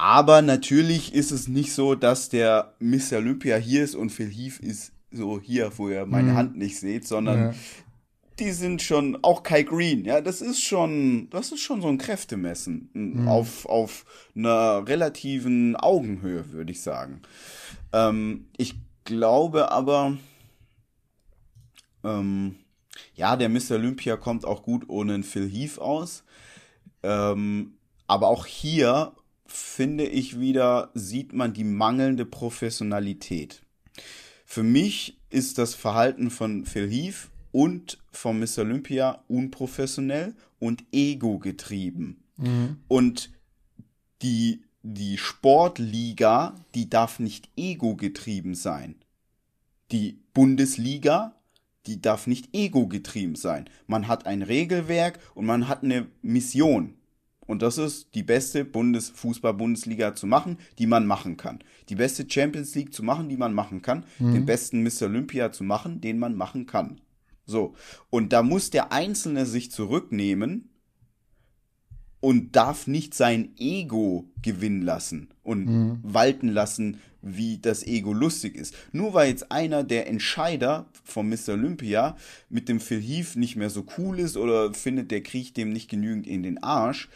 aber natürlich ist es nicht so, dass der Mr. Olympia hier ist und Phil Heath ist so hier, wo ihr meine mhm. Hand nicht seht, sondern ja. die sind schon, auch Kai Green, ja, das ist schon, das ist schon so ein Kräftemessen mhm. auf, auf einer relativen Augenhöhe, würde ich sagen. Ähm, ich glaube aber, ähm, ja, der Mr. Olympia kommt auch gut ohne einen Phil Heath aus. Ähm, aber auch hier finde ich wieder, sieht man die mangelnde Professionalität. Für mich ist das Verhalten von Phil Heath und von Mr. Olympia unprofessionell und ego-getrieben. Mhm. Und die die Sportliga, die darf nicht ego-getrieben sein. Die Bundesliga, die darf nicht ego-getrieben sein. Man hat ein Regelwerk und man hat eine Mission. Und das ist die beste Bundesfußball-Bundesliga zu machen, die man machen kann. Die beste Champions League zu machen, die man machen kann. Mhm. Den besten Mr. Olympia zu machen, den man machen kann. So. Und da muss der Einzelne sich zurücknehmen und darf nicht sein Ego gewinnen lassen und mhm. walten lassen, wie das Ego lustig ist. Nur weil jetzt einer der Entscheider von Mr. Olympia mit dem Phil Heath nicht mehr so cool ist oder findet, der kriecht dem nicht genügend in den Arsch,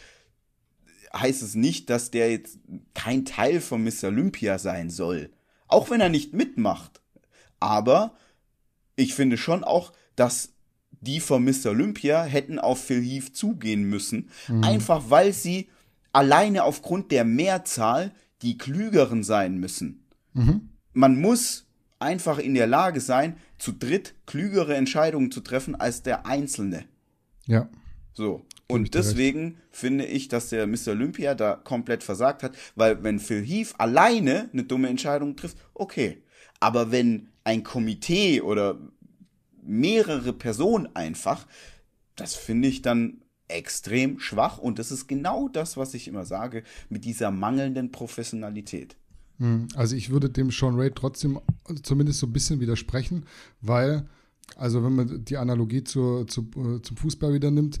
heißt es nicht, dass der jetzt kein Teil von Mr. Olympia sein soll. Auch wenn er nicht mitmacht. Aber ich finde schon auch, dass die von Mr. Olympia hätten auf Phil Heath zugehen müssen, mhm. einfach weil sie alleine aufgrund der Mehrzahl die klügeren sein müssen. Mhm. Man muss einfach in der Lage sein, zu dritt klügere Entscheidungen zu treffen als der Einzelne. Ja. So. Und deswegen finde ich, dass der Mr. Olympia da komplett versagt hat, weil wenn Phil Heath alleine eine dumme Entscheidung trifft, okay. Aber wenn ein Komitee oder mehrere Personen einfach, das finde ich dann extrem schwach und das ist genau das, was ich immer sage, mit dieser mangelnden Professionalität. Hm, also ich würde dem Sean Ray trotzdem zumindest so ein bisschen widersprechen, weil, also wenn man die Analogie zur, zu, äh, zum Fußball wieder nimmt,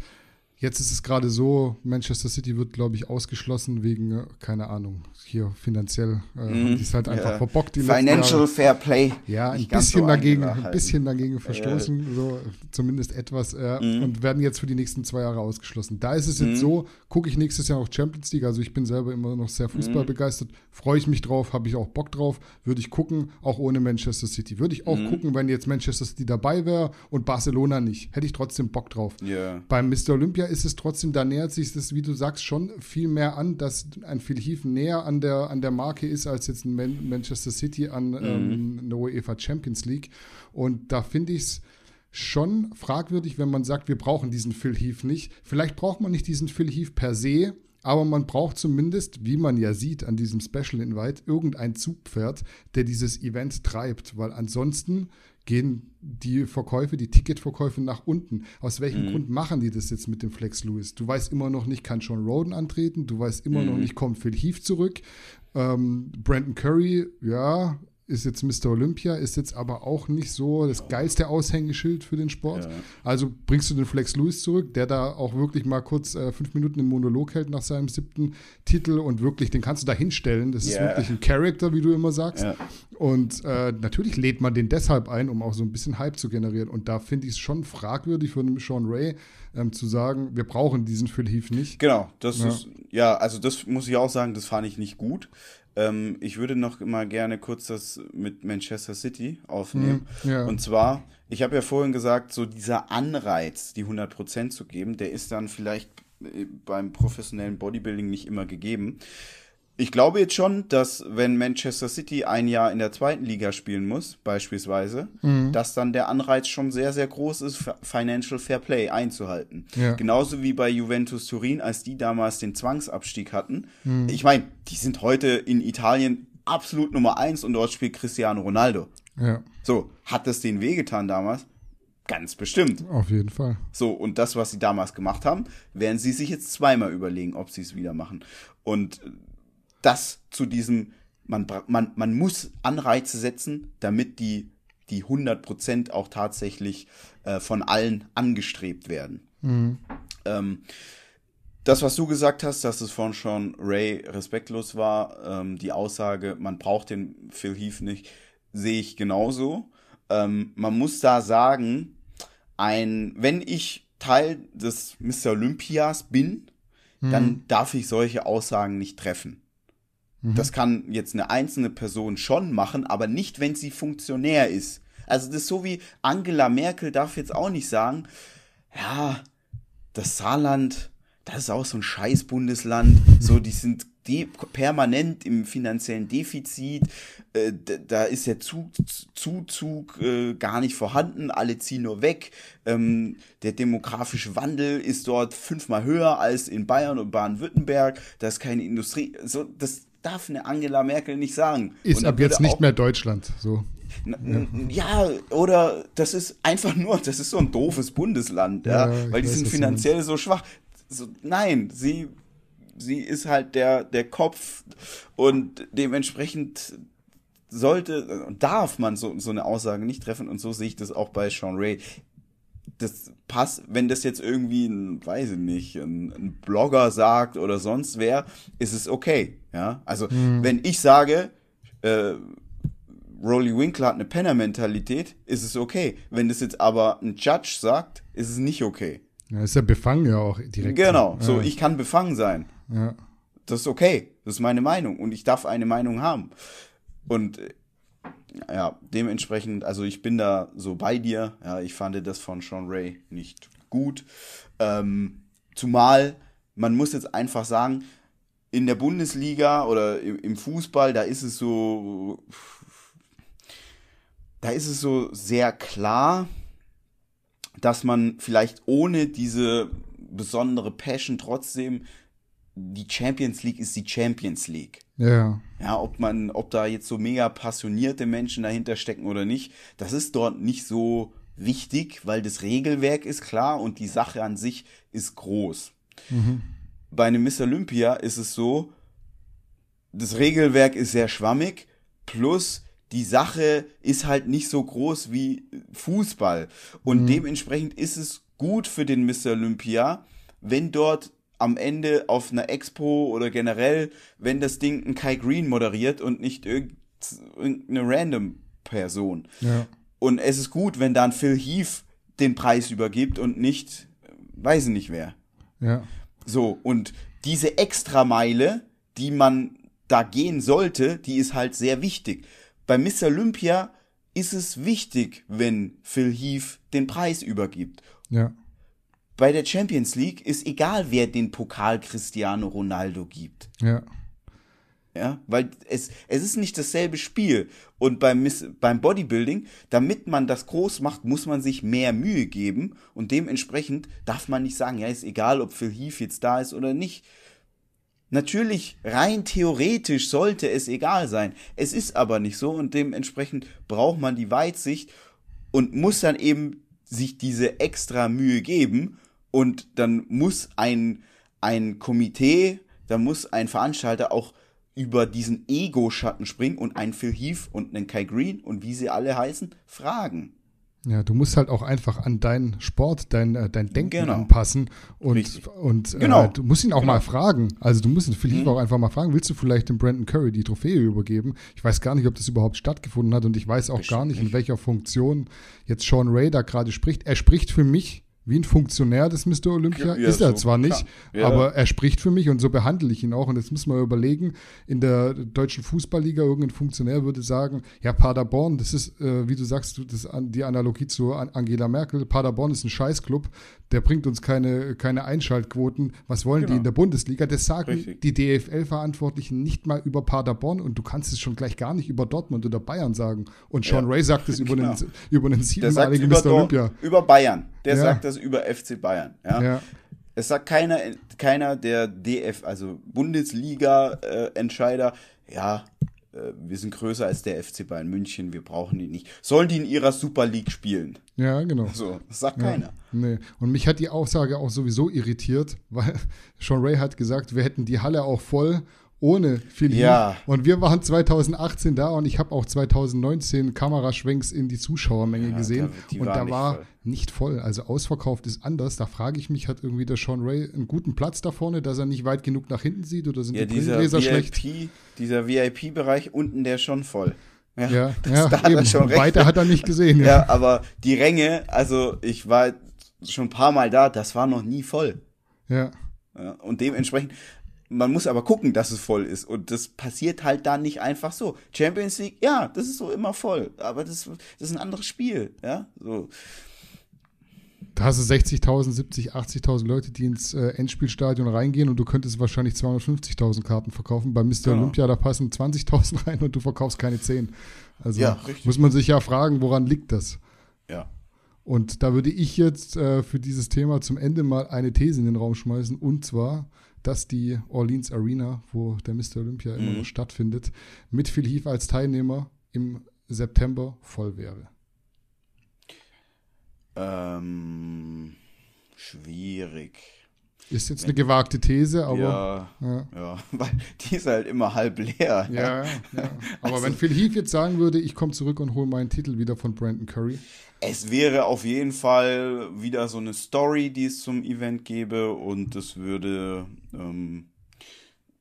Jetzt ist es gerade so, Manchester City wird, glaube ich, ausgeschlossen wegen, äh, keine Ahnung, hier finanziell. Äh, mm, die ist halt einfach ja. verbockt. Die Financial Fair Play. Ja, ein bisschen, so dagegen, ein bisschen dagegen verstoßen, ja. so, zumindest etwas, äh, mm. und werden jetzt für die nächsten zwei Jahre ausgeschlossen. Da ist es jetzt mm. so, gucke ich nächstes Jahr noch Champions League, also ich bin selber immer noch sehr mhm. begeistert, freue ich mich drauf, habe ich auch Bock drauf, würde ich gucken, auch ohne Manchester City. Würde ich auch mhm. gucken, wenn jetzt Manchester City dabei wäre und Barcelona nicht. Hätte ich trotzdem Bock drauf. Yeah. Beim Mr. Olympia ist es trotzdem, da nähert sich das, wie du sagst, schon viel mehr an, dass ein Phil Heath näher an der, an der Marke ist, als jetzt ein Man Manchester City an mhm. ähm, eine UEFA Champions League. Und da finde ich es schon fragwürdig, wenn man sagt, wir brauchen diesen Phil Heath nicht. Vielleicht braucht man nicht diesen Phil Heath per se, aber man braucht zumindest, wie man ja sieht an diesem Special Invite, irgendein Zugpferd, der dieses Event treibt, weil ansonsten gehen die Verkäufe, die Ticketverkäufe nach unten. Aus welchem mhm. Grund machen die das jetzt mit dem Flex Lewis? Du weißt immer noch nicht, kann Sean Roden antreten, du weißt immer mhm. noch nicht, kommt Phil Heath zurück. Ähm, Brandon Curry, ja, ist jetzt Mr. Olympia, ist jetzt aber auch nicht so das geilste Aushängeschild für den Sport. Ja. Also bringst du den Flex Lewis zurück, der da auch wirklich mal kurz äh, fünf Minuten im Monolog hält nach seinem siebten Titel und wirklich, den kannst du da hinstellen. Das yeah. ist wirklich ein Charakter, wie du immer sagst. Ja. Und äh, natürlich lädt man den deshalb ein, um auch so ein bisschen Hype zu generieren. Und da finde ich es schon fragwürdig von Sean Ray ähm, zu sagen, wir brauchen diesen Phil Heath nicht. Genau, das ja. ist, ja, also das muss ich auch sagen, das fand ich nicht gut. Ähm, ich würde noch mal gerne kurz das mit Manchester City aufnehmen. Mhm, ja. Und zwar, ich habe ja vorhin gesagt, so dieser Anreiz, die 100% zu geben, der ist dann vielleicht äh, beim professionellen Bodybuilding nicht immer gegeben. Ich glaube jetzt schon, dass wenn Manchester City ein Jahr in der zweiten Liga spielen muss, beispielsweise, mhm. dass dann der Anreiz schon sehr, sehr groß ist, Financial Fair Play einzuhalten. Ja. Genauso wie bei Juventus Turin, als die damals den Zwangsabstieg hatten. Mhm. Ich meine, die sind heute in Italien absolut Nummer eins und dort spielt Cristiano Ronaldo. Ja. So, hat das denen wehgetan damals? Ganz bestimmt. Auf jeden Fall. So, und das, was sie damals gemacht haben, werden sie sich jetzt zweimal überlegen, ob sie es wieder machen. Und das zu diesem man, man, man muss Anreize setzen, damit die, die 100% auch tatsächlich äh, von allen angestrebt werden. Mhm. Ähm, das, was du gesagt hast, dass es von Sean Ray respektlos war, ähm, die Aussage, man braucht den Phil Heath nicht, sehe ich genauso. Ähm, man muss da sagen, ein, wenn ich Teil des Mr. Olympias bin, mhm. dann darf ich solche Aussagen nicht treffen. Mhm. Das kann jetzt eine einzelne Person schon machen, aber nicht, wenn sie Funktionär ist. Also das ist so wie Angela Merkel darf jetzt auch nicht sagen, ja, das Saarland, das ist auch so ein Scheiß-Bundesland, so, die sind permanent im finanziellen Defizit, äh, da ist der Zug, Zuzug äh, gar nicht vorhanden, alle ziehen nur weg, ähm, der demografische Wandel ist dort fünfmal höher als in Bayern und Baden-Württemberg, da ist keine Industrie, so, das darf eine Angela Merkel nicht sagen. Ist ab jetzt nicht mehr Deutschland, so. Ja. ja. oder das ist einfach nur, das ist so ein doofes Bundesland, ja, ja weil die sind finanziell so schwach so, nein, sie, sie ist halt der, der Kopf und dementsprechend sollte und darf man so, so eine Aussage nicht treffen und so sehe ich das auch bei Sean Ray. Das passt, wenn das jetzt irgendwie ein, weiß ich nicht, ein, ein Blogger sagt oder sonst wer, ist es okay. Ja, also mhm. wenn ich sage, äh, Rolly Winkler hat eine Penner-Mentalität, ist es okay. Wenn das jetzt aber ein Judge sagt, ist es nicht okay. Ja, ist ja befangen ja auch direkt. Genau, so ich kann befangen sein. Ja. Das ist okay. Das ist meine Meinung und ich darf eine Meinung haben. Und ja, dementsprechend, also ich bin da so bei dir. Ja, ich fand das von Sean Ray nicht gut. Ähm, zumal man muss jetzt einfach sagen, in der Bundesliga oder im Fußball, da ist es so, da ist es so sehr klar, dass man vielleicht ohne diese besondere Passion trotzdem die Champions League ist die Champions League. Ja. Ja, ob man, ob da jetzt so mega passionierte Menschen dahinter stecken oder nicht, das ist dort nicht so wichtig, weil das Regelwerk ist klar und die Sache an sich ist groß. Mhm. Bei einem Miss Olympia ist es so, das Regelwerk ist sehr schwammig, plus die Sache ist halt nicht so groß wie Fußball. Und mhm. dementsprechend ist es gut für den Mr. Olympia, wenn dort am Ende auf einer Expo oder generell, wenn das Ding ein Kai Green moderiert und nicht irgendeine random Person. Ja. Und es ist gut, wenn dann Phil Heath den Preis übergibt und nicht, weiß ich nicht wer. Ja. So, und diese Extrameile, die man da gehen sollte, die ist halt sehr wichtig bei Miss Olympia ist es wichtig, wenn Phil Heath den Preis übergibt. Ja. Bei der Champions League ist egal, wer den Pokal Cristiano Ronaldo gibt. Ja. Ja, weil es, es ist nicht dasselbe Spiel. Und beim, Miss, beim Bodybuilding, damit man das groß macht, muss man sich mehr Mühe geben. Und dementsprechend darf man nicht sagen, ja, ist egal, ob Phil Heath jetzt da ist oder nicht. Natürlich, rein theoretisch sollte es egal sein. Es ist aber nicht so und dementsprechend braucht man die Weitsicht und muss dann eben sich diese extra Mühe geben und dann muss ein, ein Komitee, da muss ein Veranstalter auch über diesen Ego-Schatten springen und einen Phil Heath und einen Kai Green und wie sie alle heißen, fragen. Ja, du musst halt auch einfach an deinen Sport, dein, äh, dein Denken genau. anpassen und, und äh, genau. Äh, du musst ihn auch genau. mal fragen. Also du musst ihn vielleicht mhm. auch einfach mal fragen, willst du vielleicht dem Brandon Curry die Trophäe übergeben? Ich weiß gar nicht, ob das überhaupt stattgefunden hat und ich weiß auch Bestimmt gar nicht, in welcher Funktion jetzt Sean Ray da gerade spricht. Er spricht für mich wie ein Funktionär des Mr. Olympia. Ja, ist er so, zwar nicht, ja. aber er spricht für mich und so behandle ich ihn auch. Und jetzt muss man überlegen, in der deutschen Fußballliga irgendein Funktionär würde sagen, ja, Paderborn, das ist, äh, wie du sagst, das, die Analogie zu Angela Merkel, Paderborn ist ein Scheißclub, der bringt uns keine, keine Einschaltquoten. Was wollen genau. die in der Bundesliga? Das sagen Richtig. die DFL-Verantwortlichen nicht mal über Paderborn und du kannst es schon gleich gar nicht über Dortmund oder Bayern sagen. Und Sean ja. Ray sagt es über, genau. den, über den siebenmaligen Mr. Olympia. Über Bayern. Der ja. sagt das über FC Bayern. Ja. ja. Es sagt keiner, keiner der DF, also Bundesliga-Entscheider, äh, ja, wir sind größer als der FC Bayern München, wir brauchen die nicht. Sollen die in ihrer Super League spielen? Ja, genau. So, das sagt ja, keiner. Nee. Und mich hat die Aussage auch sowieso irritiert, weil Sean Ray hat gesagt, wir hätten die Halle auch voll ohne Phil Ja. Und wir waren 2018 da und ich habe auch 2019 Kameraschwenks in die Zuschauermenge Ja, gesehen. da- und da war voll. nicht voll. Also ausverkauft ist anders. Da frage ich mich, hat irgendwie der Sean Ray einen guten Platz da vorne, dass er nicht weit genug nach hinten sieht oder sind Ja, die Brillengläser schlecht? Dieser VIP-Bereich unten, der ist schon voll. Ja, Ja, ja da hat er eben. schon recht. Weiter hat er nicht gesehen. Ja. Ja, aber die Ränge, also ich war schon ein paar Mal da, das war noch nie voll. ja. Ja, und dementsprechend, man muss aber gucken, dass es voll ist. Und das passiert halt dann nicht einfach so. Champions League, ja, das ist so immer voll. Aber das, das ist ein anderes Spiel. Ja, so. Da hast du 60.000, 70, 80.000 Leute, die ins äh, Endspielstadion reingehen und du könntest wahrscheinlich 250.000 Karten verkaufen. Bei Mr. Genau. Olympia, da passen 20.000 rein und du verkaufst keine 10. Also Ja, muss man sich ja fragen, woran liegt das? Ja. Und da würde ich jetzt äh, für dieses Thema zum Ende mal eine These in den Raum schmeißen und zwar, dass die Orleans Arena, wo der Mr. Olympia immer Mhm. noch stattfindet, mit Phil Heath als Teilnehmer im September voll wäre. Ähm, schwierig. Ist jetzt eine gewagte These, aber ja, ja. ja, weil die ist halt immer halb leer. Ja, ja. Aber Also wenn Phil Heath jetzt sagen würde, ich komme zurück und hole meinen Titel wieder von Brandon Curry, Es wäre auf jeden Fall wieder so eine Story, die es zum Event gäbe und es würde, ähm,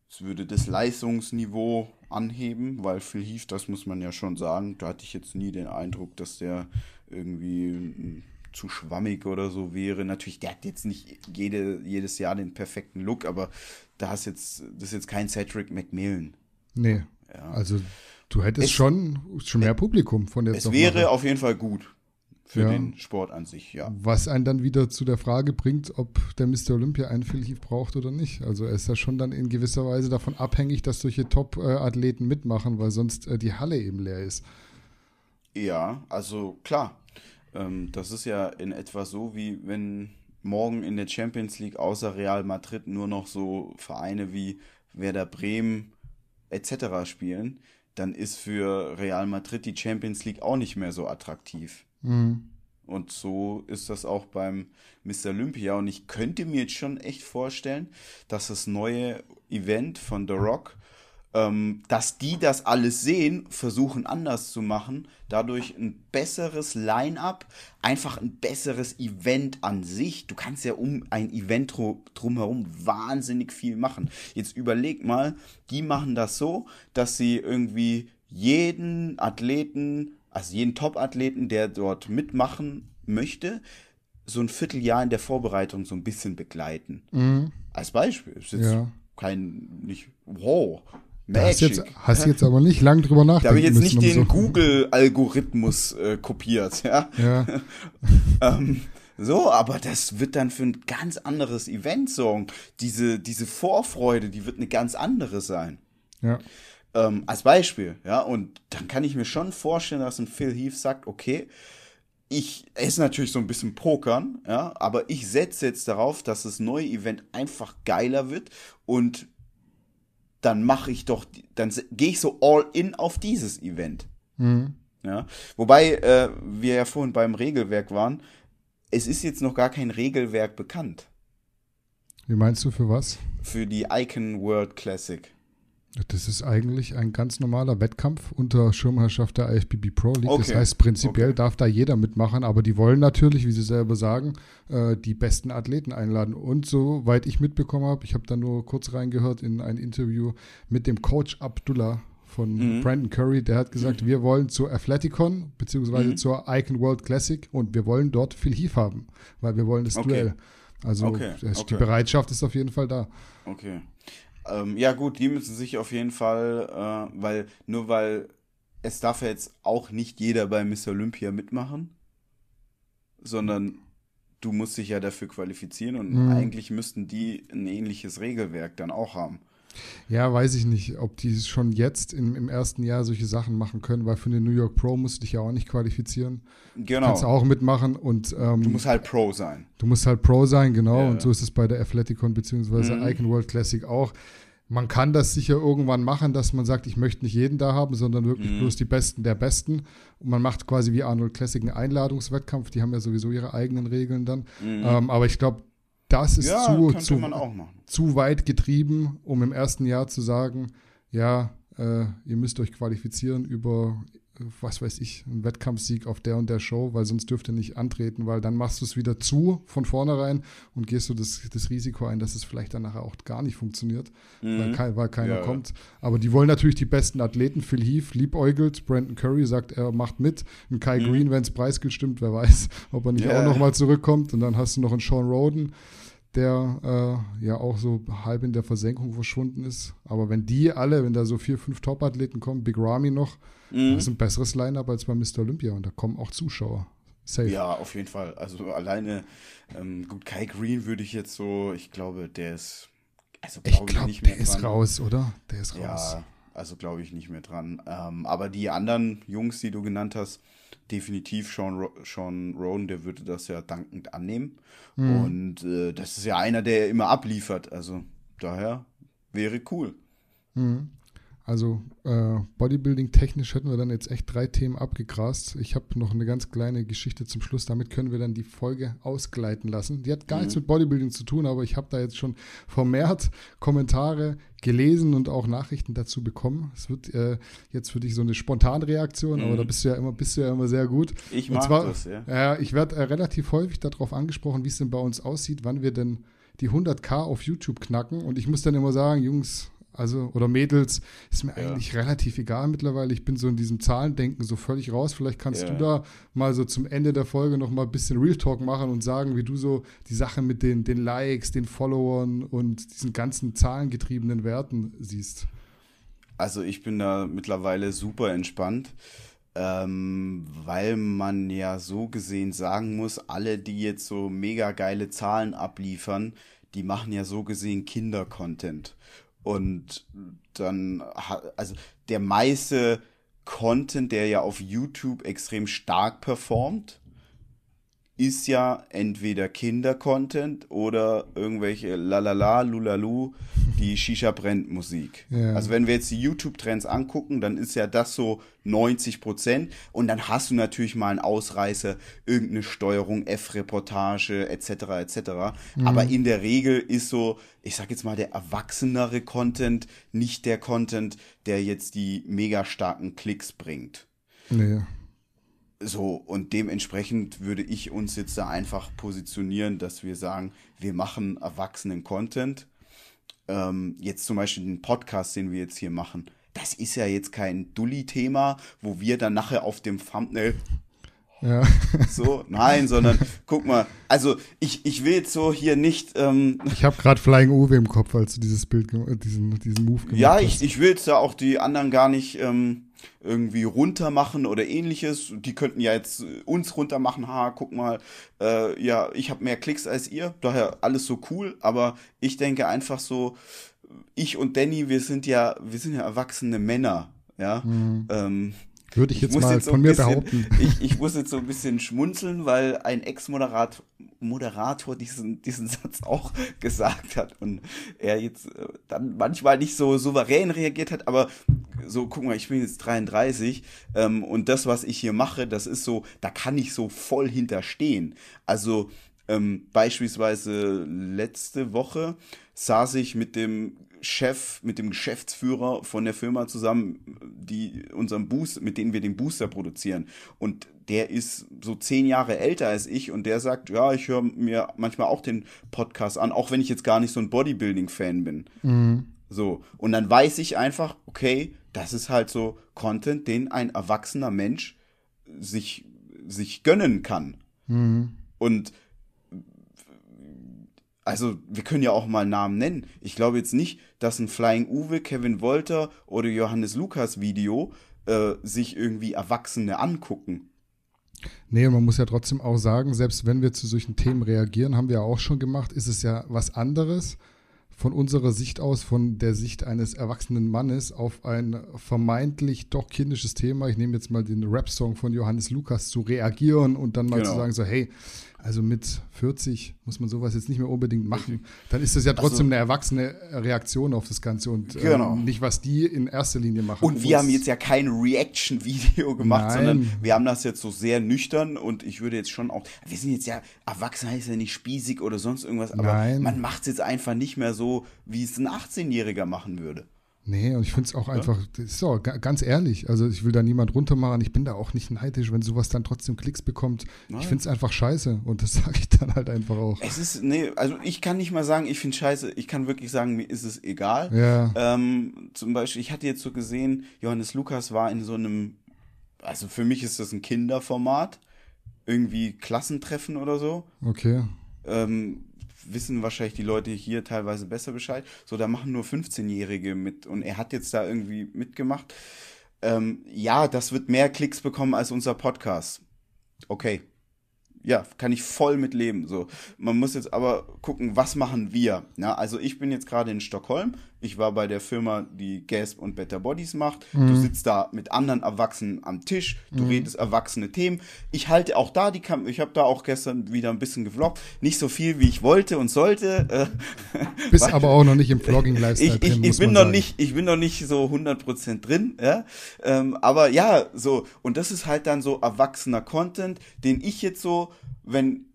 es würde das Leistungsniveau anheben, weil Phil Heath, das muss man ja schon sagen, da hatte ich jetzt nie den Eindruck, dass der irgendwie zu schwammig oder so wäre. Natürlich, der hat jetzt nicht jede, jedes Jahr den perfekten Look, aber da ist jetzt, das ist jetzt kein Cedric McMillan. nee. Ja. Also du hättest Es- schon, schon mehr Publikum von jetzt Es wäre nachher. auf jeden Fall gut für Ja. den Sport an sich, ja. Was einen dann wieder zu der Frage bringt, ob der Mr. Olympia einen Phil Heath braucht oder nicht. Also er ist ja schon dann in gewisser Weise davon abhängig, dass solche Top-Athleten mitmachen, weil sonst äh, die Halle eben leer ist. Ja, also klar. Ähm, das ist ja in etwa so, wie wenn morgen in der Champions League außer Real Madrid nur noch so Vereine wie Werder Bremen etc. spielen, dann ist für Real Madrid die Champions League auch nicht mehr so attraktiv. Und so ist das auch beim Mr. Olympia. Und ich könnte mir jetzt schon echt vorstellen, dass das neue Event von The Rock, ähm, dass die das alles sehen, versuchen anders zu machen, dadurch ein besseres Line-up, einfach ein besseres Event an sich. Du kannst ja um ein Event dru- drumherum wahnsinnig viel machen. Jetzt überleg mal, die machen das so, dass sie irgendwie jeden Athleten, also jeden Top-Athleten, der dort mitmachen möchte, so ein Vierteljahr in der Vorbereitung so ein bisschen begleiten. Als Beispiel. Ist jetzt Ja. kein, nicht, wow, Da hast du Magic. jetzt, hast jetzt aber nicht lang drüber nachdenken Da habe ich jetzt nicht den so- Google-Algorithmus äh, kopiert, ja. Ja, Ähm, so, aber das wird dann für ein ganz anderes Event sorgen. Diese, diese Vorfreude, die wird eine ganz andere sein. ja. Ähm, als Beispiel, ja, und dann kann ich mir schon vorstellen, dass ein Phil Heath sagt, okay, ich, er ist natürlich so ein bisschen pokern, ja, aber ich setze jetzt darauf, dass das neue Event einfach geiler wird und dann mache ich doch, dann gehe ich so all in auf dieses Event. Ja, wobei äh, wir ja vorhin beim Regelwerk waren, es ist jetzt noch gar kein Regelwerk bekannt Wie meinst du für was? für die Icon World Classic. Das ist eigentlich ein ganz normaler Wettkampf unter Schirmherrschaft der IFBB Pro League. Das Okay. heißt, prinzipiell Okay. darf da jeder mitmachen, aber die wollen natürlich, wie sie selber sagen, äh, die besten Athleten einladen. Und soweit ich mitbekommen habe, ich habe da nur kurz reingehört in ein Interview mit dem Coach Abdullah von Mhm. Brandon Curry, der hat gesagt, wir wollen zur Athleticon beziehungsweise Mhm. zur Icon World Classic und wir wollen dort Phil Heath haben, weil wir wollen das Okay. Duell. Also die. Bereitschaft ist auf jeden Fall da. Okay. Ähm, ja, gut, die müssen sich auf jeden Fall, äh, weil, nur weil es darf ja jetzt auch nicht jeder bei Miss Olympia mitmachen, sondern du musst dich ja dafür qualifizieren und Mhm. eigentlich müssten die ein ähnliches Regelwerk dann auch haben. Ja, weiß ich nicht, ob die schon jetzt im, im ersten Jahr solche Sachen machen können, weil für eine New York Pro musst du dich ja auch nicht qualifizieren. Genau. Kannst auch mitmachen und ähm, Du musst halt Pro sein. du musst halt Pro sein, genau. Ja. Und so ist es bei der Athleticon bzw. Mhm. Icon World Classic auch. Man kann das sicher irgendwann machen, dass man sagt, ich möchte nicht jeden da haben, sondern wirklich Mhm. bloß die Besten der Besten. Und man macht quasi wie Arnold Classic einen Einladungswettkampf. Die haben ja sowieso ihre eigenen Regeln dann. Mhm. Ähm, aber ich glaube, das ist ja, zu, zu, zu weit getrieben, um im ersten Jahr zu sagen, ja, äh, ihr müsst euch qualifizieren über was weiß ich, einen Wettkampfsieg auf der und der Show, weil sonst dürft ihr nicht antreten, weil dann machst du es wieder zu von vornherein und gehst du das, das Risiko ein, dass es vielleicht dann nachher auch gar nicht funktioniert, mhm. weil, kein, weil, keiner ja. kommt. Aber die wollen natürlich die besten Athleten. Phil Heath liebäugelt, Brandon Curry sagt, er macht mit. Ein Kai mhm. Green, wenn es preisgilt stimmt, wer weiß, ob er nicht ja. auch nochmal zurückkommt. Und dann hast du noch einen Sean Roden der äh, ja auch so halb in der Versenkung verschwunden ist. Aber wenn die alle, wenn da so vier, fünf Top-Athleten kommen, Big Ramy noch, mhm. das ist ein besseres Line-Up als bei Mr. Olympia und da kommen auch Zuschauer. Safe. Ja, auf jeden Fall. Also alleine, ähm, gut, Kai Green würde ich jetzt so, ich glaube, der ist, also glaube ich, glaub, nicht mehr der dran. ist raus, oder? Der ist raus. Ja, also glaube ich nicht mehr dran. Ähm, aber die anderen Jungs, die du genannt hast, definitiv Sean, Sean Rowan, der würde das ja dankend annehmen. Mhm. Und äh, das ist ja einer, der immer abliefert. Also daher wäre cool. Mhm. Also äh, Bodybuilding-technisch hätten wir dann jetzt echt drei Themen abgegrast. Ich habe noch eine ganz kleine Geschichte zum Schluss. Damit können wir dann die Folge ausgleiten lassen. Die hat gar mhm. nichts mit Bodybuilding zu tun, aber ich habe da jetzt schon vermehrt Kommentare gelesen und auch Nachrichten dazu bekommen. Es wird äh, jetzt für dich so eine Spontanreaktion, mhm. aber da bist du ja immer, bist du ja immer sehr gut. Ich mag zwar, das, ja. Äh, ich werde relativ häufig darauf angesprochen, wie es denn bei uns aussieht, wann wir denn die 100k auf YouTube knacken. Und ich muss dann immer sagen, Jungs, also oder Mädels, ist mir ja. eigentlich relativ egal mittlerweile. Ich bin so in diesem Zahlendenken so völlig raus. Vielleicht kannst ja. du da mal so zum Ende der Folge noch mal ein bisschen Real Talk machen und sagen, wie du so die Sache mit den, den Likes, den Followern und diesen ganzen zahlengetriebenen Werten siehst. Also ich bin da mittlerweile super entspannt. Ähm, weil man ja so gesehen sagen muss, alle, die jetzt so mega geile Zahlen abliefern, die machen ja so gesehen Kinder-Content. Und dann, also der meiste Content, der ja auf YouTube extrem stark performt, ist ja entweder Kinder-Content oder irgendwelche Lalala, Lulalu, die Shisha brennt Musik. Ja. Also wenn wir jetzt die YouTube-Trends angucken, dann ist ja das so 90 Prozent und dann hast du natürlich mal einen Ausreißer, irgendeine Steuerung, F-Reportage etc. etc. Mhm. Aber in der Regel ist so, ich sag jetzt mal, der erwachsenere Content nicht der Content, der jetzt die mega starken Klicks bringt. Nee. So, und dementsprechend würde ich uns jetzt da einfach positionieren, dass wir sagen, wir machen erwachsenen Content. Ähm, jetzt zum Beispiel den Podcast, den wir jetzt hier machen. Das ist ja jetzt kein Dulli-Thema, wo wir dann nachher auf dem Thumbnail ja. So, nein, sondern guck mal, also ich, ich will jetzt so hier nicht. Ähm, ich habe gerade Flying Uwe im Kopf, als du dieses Bild, diesen, diesen Move gemacht ja, hast. Ja, ich, ich will jetzt da auch die anderen gar nicht ähm, irgendwie runter machen oder ähnliches. Die könnten ja jetzt äh, uns runter machen, ha, guck mal, äh, ja, ich habe mehr Klicks als ihr, daher alles so cool, aber ich denke einfach so, ich und Danny, wir sind ja, wir sind ja erwachsene Männer, ja. Mhm. Ähm, würde ich jetzt ich mal jetzt so von mir bisschen, behaupten. Ich, ich muss jetzt so ein bisschen schmunzeln, weil ein Ex-Moderator Moderator diesen, diesen Satz auch gesagt hat und er jetzt äh, dann manchmal nicht so souverän reagiert hat, aber so, guck mal, ich bin jetzt 33 ähm, und das, was ich hier mache, das ist so, da kann ich so voll hinterstehen. Also ähm, beispielsweise letzte Woche saß ich mit dem Chef, mit dem Geschäftsführer von der Firma zusammen, die unseren Boost, mit denen wir den Booster produzieren. Und der ist so zehn Jahre älter als ich und der sagt, ja, ich höre mir manchmal auch den Podcast an, auch wenn ich jetzt gar nicht so ein Bodybuilding-Fan bin. Mhm. So. Und dann weiß ich einfach, okay, das ist halt so Content, den ein erwachsener Mensch sich, sich gönnen kann. Mhm. Und also wir können ja auch mal Namen nennen. Ich glaube jetzt nicht, dass ein Flying Uwe, Kevin Wolter oder Johannes Lukas Video äh, sich irgendwie Erwachsene angucken. Nee, man muss ja trotzdem auch sagen, selbst wenn wir zu solchen Themen reagieren, haben wir ja auch schon gemacht, ist es ja was anderes, von unserer Sicht aus, von der Sicht eines erwachsenen Mannes, auf ein vermeintlich doch kindisches Thema, ich nehme jetzt mal den Rap-Song von Johannes Lukas, zu reagieren und dann mal genau. zu sagen, so, hey, also mit 40 muss man sowas jetzt nicht mehr unbedingt machen. Dann ist das ja trotzdem also, eine erwachsene Reaktion auf das Ganze und genau. ähm, nicht, was die in erster Linie machen. Und wir haben jetzt ja kein Reaction-Video gemacht, Nein. sondern wir haben das jetzt so sehr nüchtern und ich würde jetzt schon auch, wir sind jetzt ja, erwachsen heißt ja nicht spießig oder sonst irgendwas, aber Nein. man macht es jetzt einfach nicht mehr so, wie es ein 18-Jähriger machen würde. Nee, und ich finde es auch ja? einfach, auch ganz ehrlich, also ich will da niemand runtermachen, ich bin da auch nicht neidisch, wenn sowas dann trotzdem Klicks bekommt. Nein. Ich finde es einfach scheiße und das sage ich dann halt einfach auch. Es ist, nee, also ich kann nicht mal sagen, ich finde scheiße, ich kann wirklich sagen, mir ist es egal. Ja. Ähm, zum Beispiel, ich hatte jetzt so gesehen, Johannes Lukas war in so einem, also für mich ist das ein Kinderformat, irgendwie Klassentreffen oder so. Okay. Ähm, wissen wahrscheinlich die Leute hier teilweise besser Bescheid. So, da machen nur 15-Jährige mit und er hat jetzt da irgendwie mitgemacht. Ähm, ja, das wird mehr Klicks bekommen als unser Podcast. Okay. Ja, kann ich voll mit leben. So, man muss jetzt aber gucken, was machen wir. Na, also ich bin jetzt gerade in Stockholm. Ich war bei der Firma, die Gasp und Better Bodies macht. Mhm. Du sitzt da mit anderen Erwachsenen am Tisch, du mhm. redest erwachsene Themen. Ich halte auch da die Kamera, ich habe da auch gestern wieder ein bisschen gevloggt. Nicht so viel, wie ich wollte und sollte. Bist aber auch noch nicht im Vlogging-Lifestyle ich, ich, ich bin noch nicht, ich bin noch nicht so 100% drin, ja. Ähm, aber ja, so, und das ist halt dann so erwachsener Content, den ich jetzt so, wenn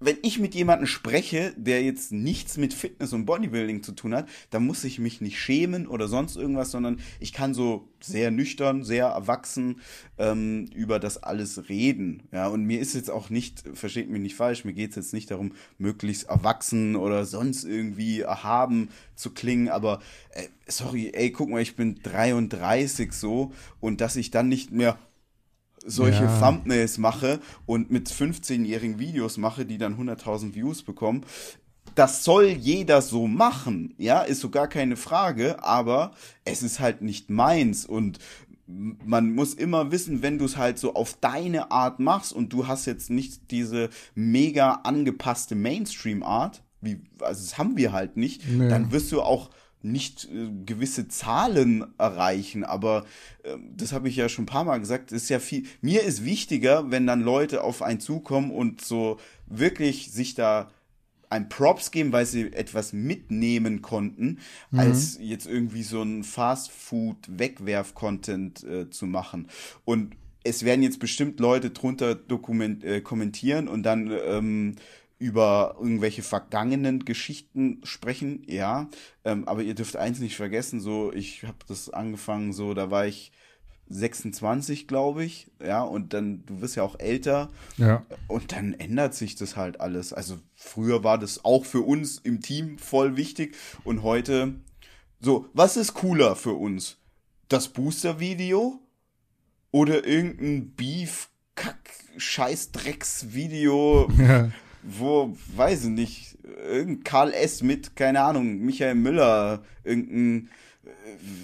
wenn ich mit jemandem spreche, der jetzt nichts mit Fitness und Bodybuilding zu tun hat, dann muss ich mich nicht schämen oder sonst irgendwas, sondern ich kann so sehr nüchtern, sehr erwachsen ähm, über das alles reden. Ja, und mir ist jetzt auch nicht, versteht mich nicht falsch, mir geht es jetzt nicht darum, möglichst erwachsen oder sonst irgendwie erhaben zu klingen, aber äh, sorry, ey, guck mal, ich bin 33 so und dass ich dann nicht mehr solche ja. Thumbnails mache und mit 15-jährigen Videos mache, die dann 100.000 Views bekommen. Das soll jeder so machen, ja, ist so gar keine Frage, aber es ist halt nicht meins und man muss immer wissen, wenn du es halt so auf deine Art machst und du hast jetzt nicht diese mega angepasste Mainstream-Art, wie, also das haben wir halt nicht, nee. dann wirst du auch nicht äh, gewisse Zahlen erreichen, aber äh, das habe ich ja schon ein paar Mal gesagt, ist ja viel, mir ist wichtiger, wenn dann Leute auf einen zukommen und so wirklich sich da ein Props geben, weil sie etwas mitnehmen konnten, mhm. als jetzt irgendwie so ein Fast-Food-Wegwerf-Content äh, zu machen. Und es werden jetzt bestimmt Leute drunter dokument, äh, kommentieren und dann ähm, über irgendwelche vergangenen Geschichten sprechen, ja. Ähm, aber ihr dürft eins nicht vergessen, so, ich habe das angefangen, so, da war ich 26, glaube ich, ja, und dann, du wirst ja auch älter. Ja. Und dann ändert sich das halt alles. Also früher war das auch für uns im Team voll wichtig und heute, so, was ist cooler für uns? Das Booster-Video oder irgendein Beef, Kack, Scheißdrecks-Video? Ja wo, weiß ich nicht, irgendein Karl S. mit, keine Ahnung, Michael Müller, irgendein, äh,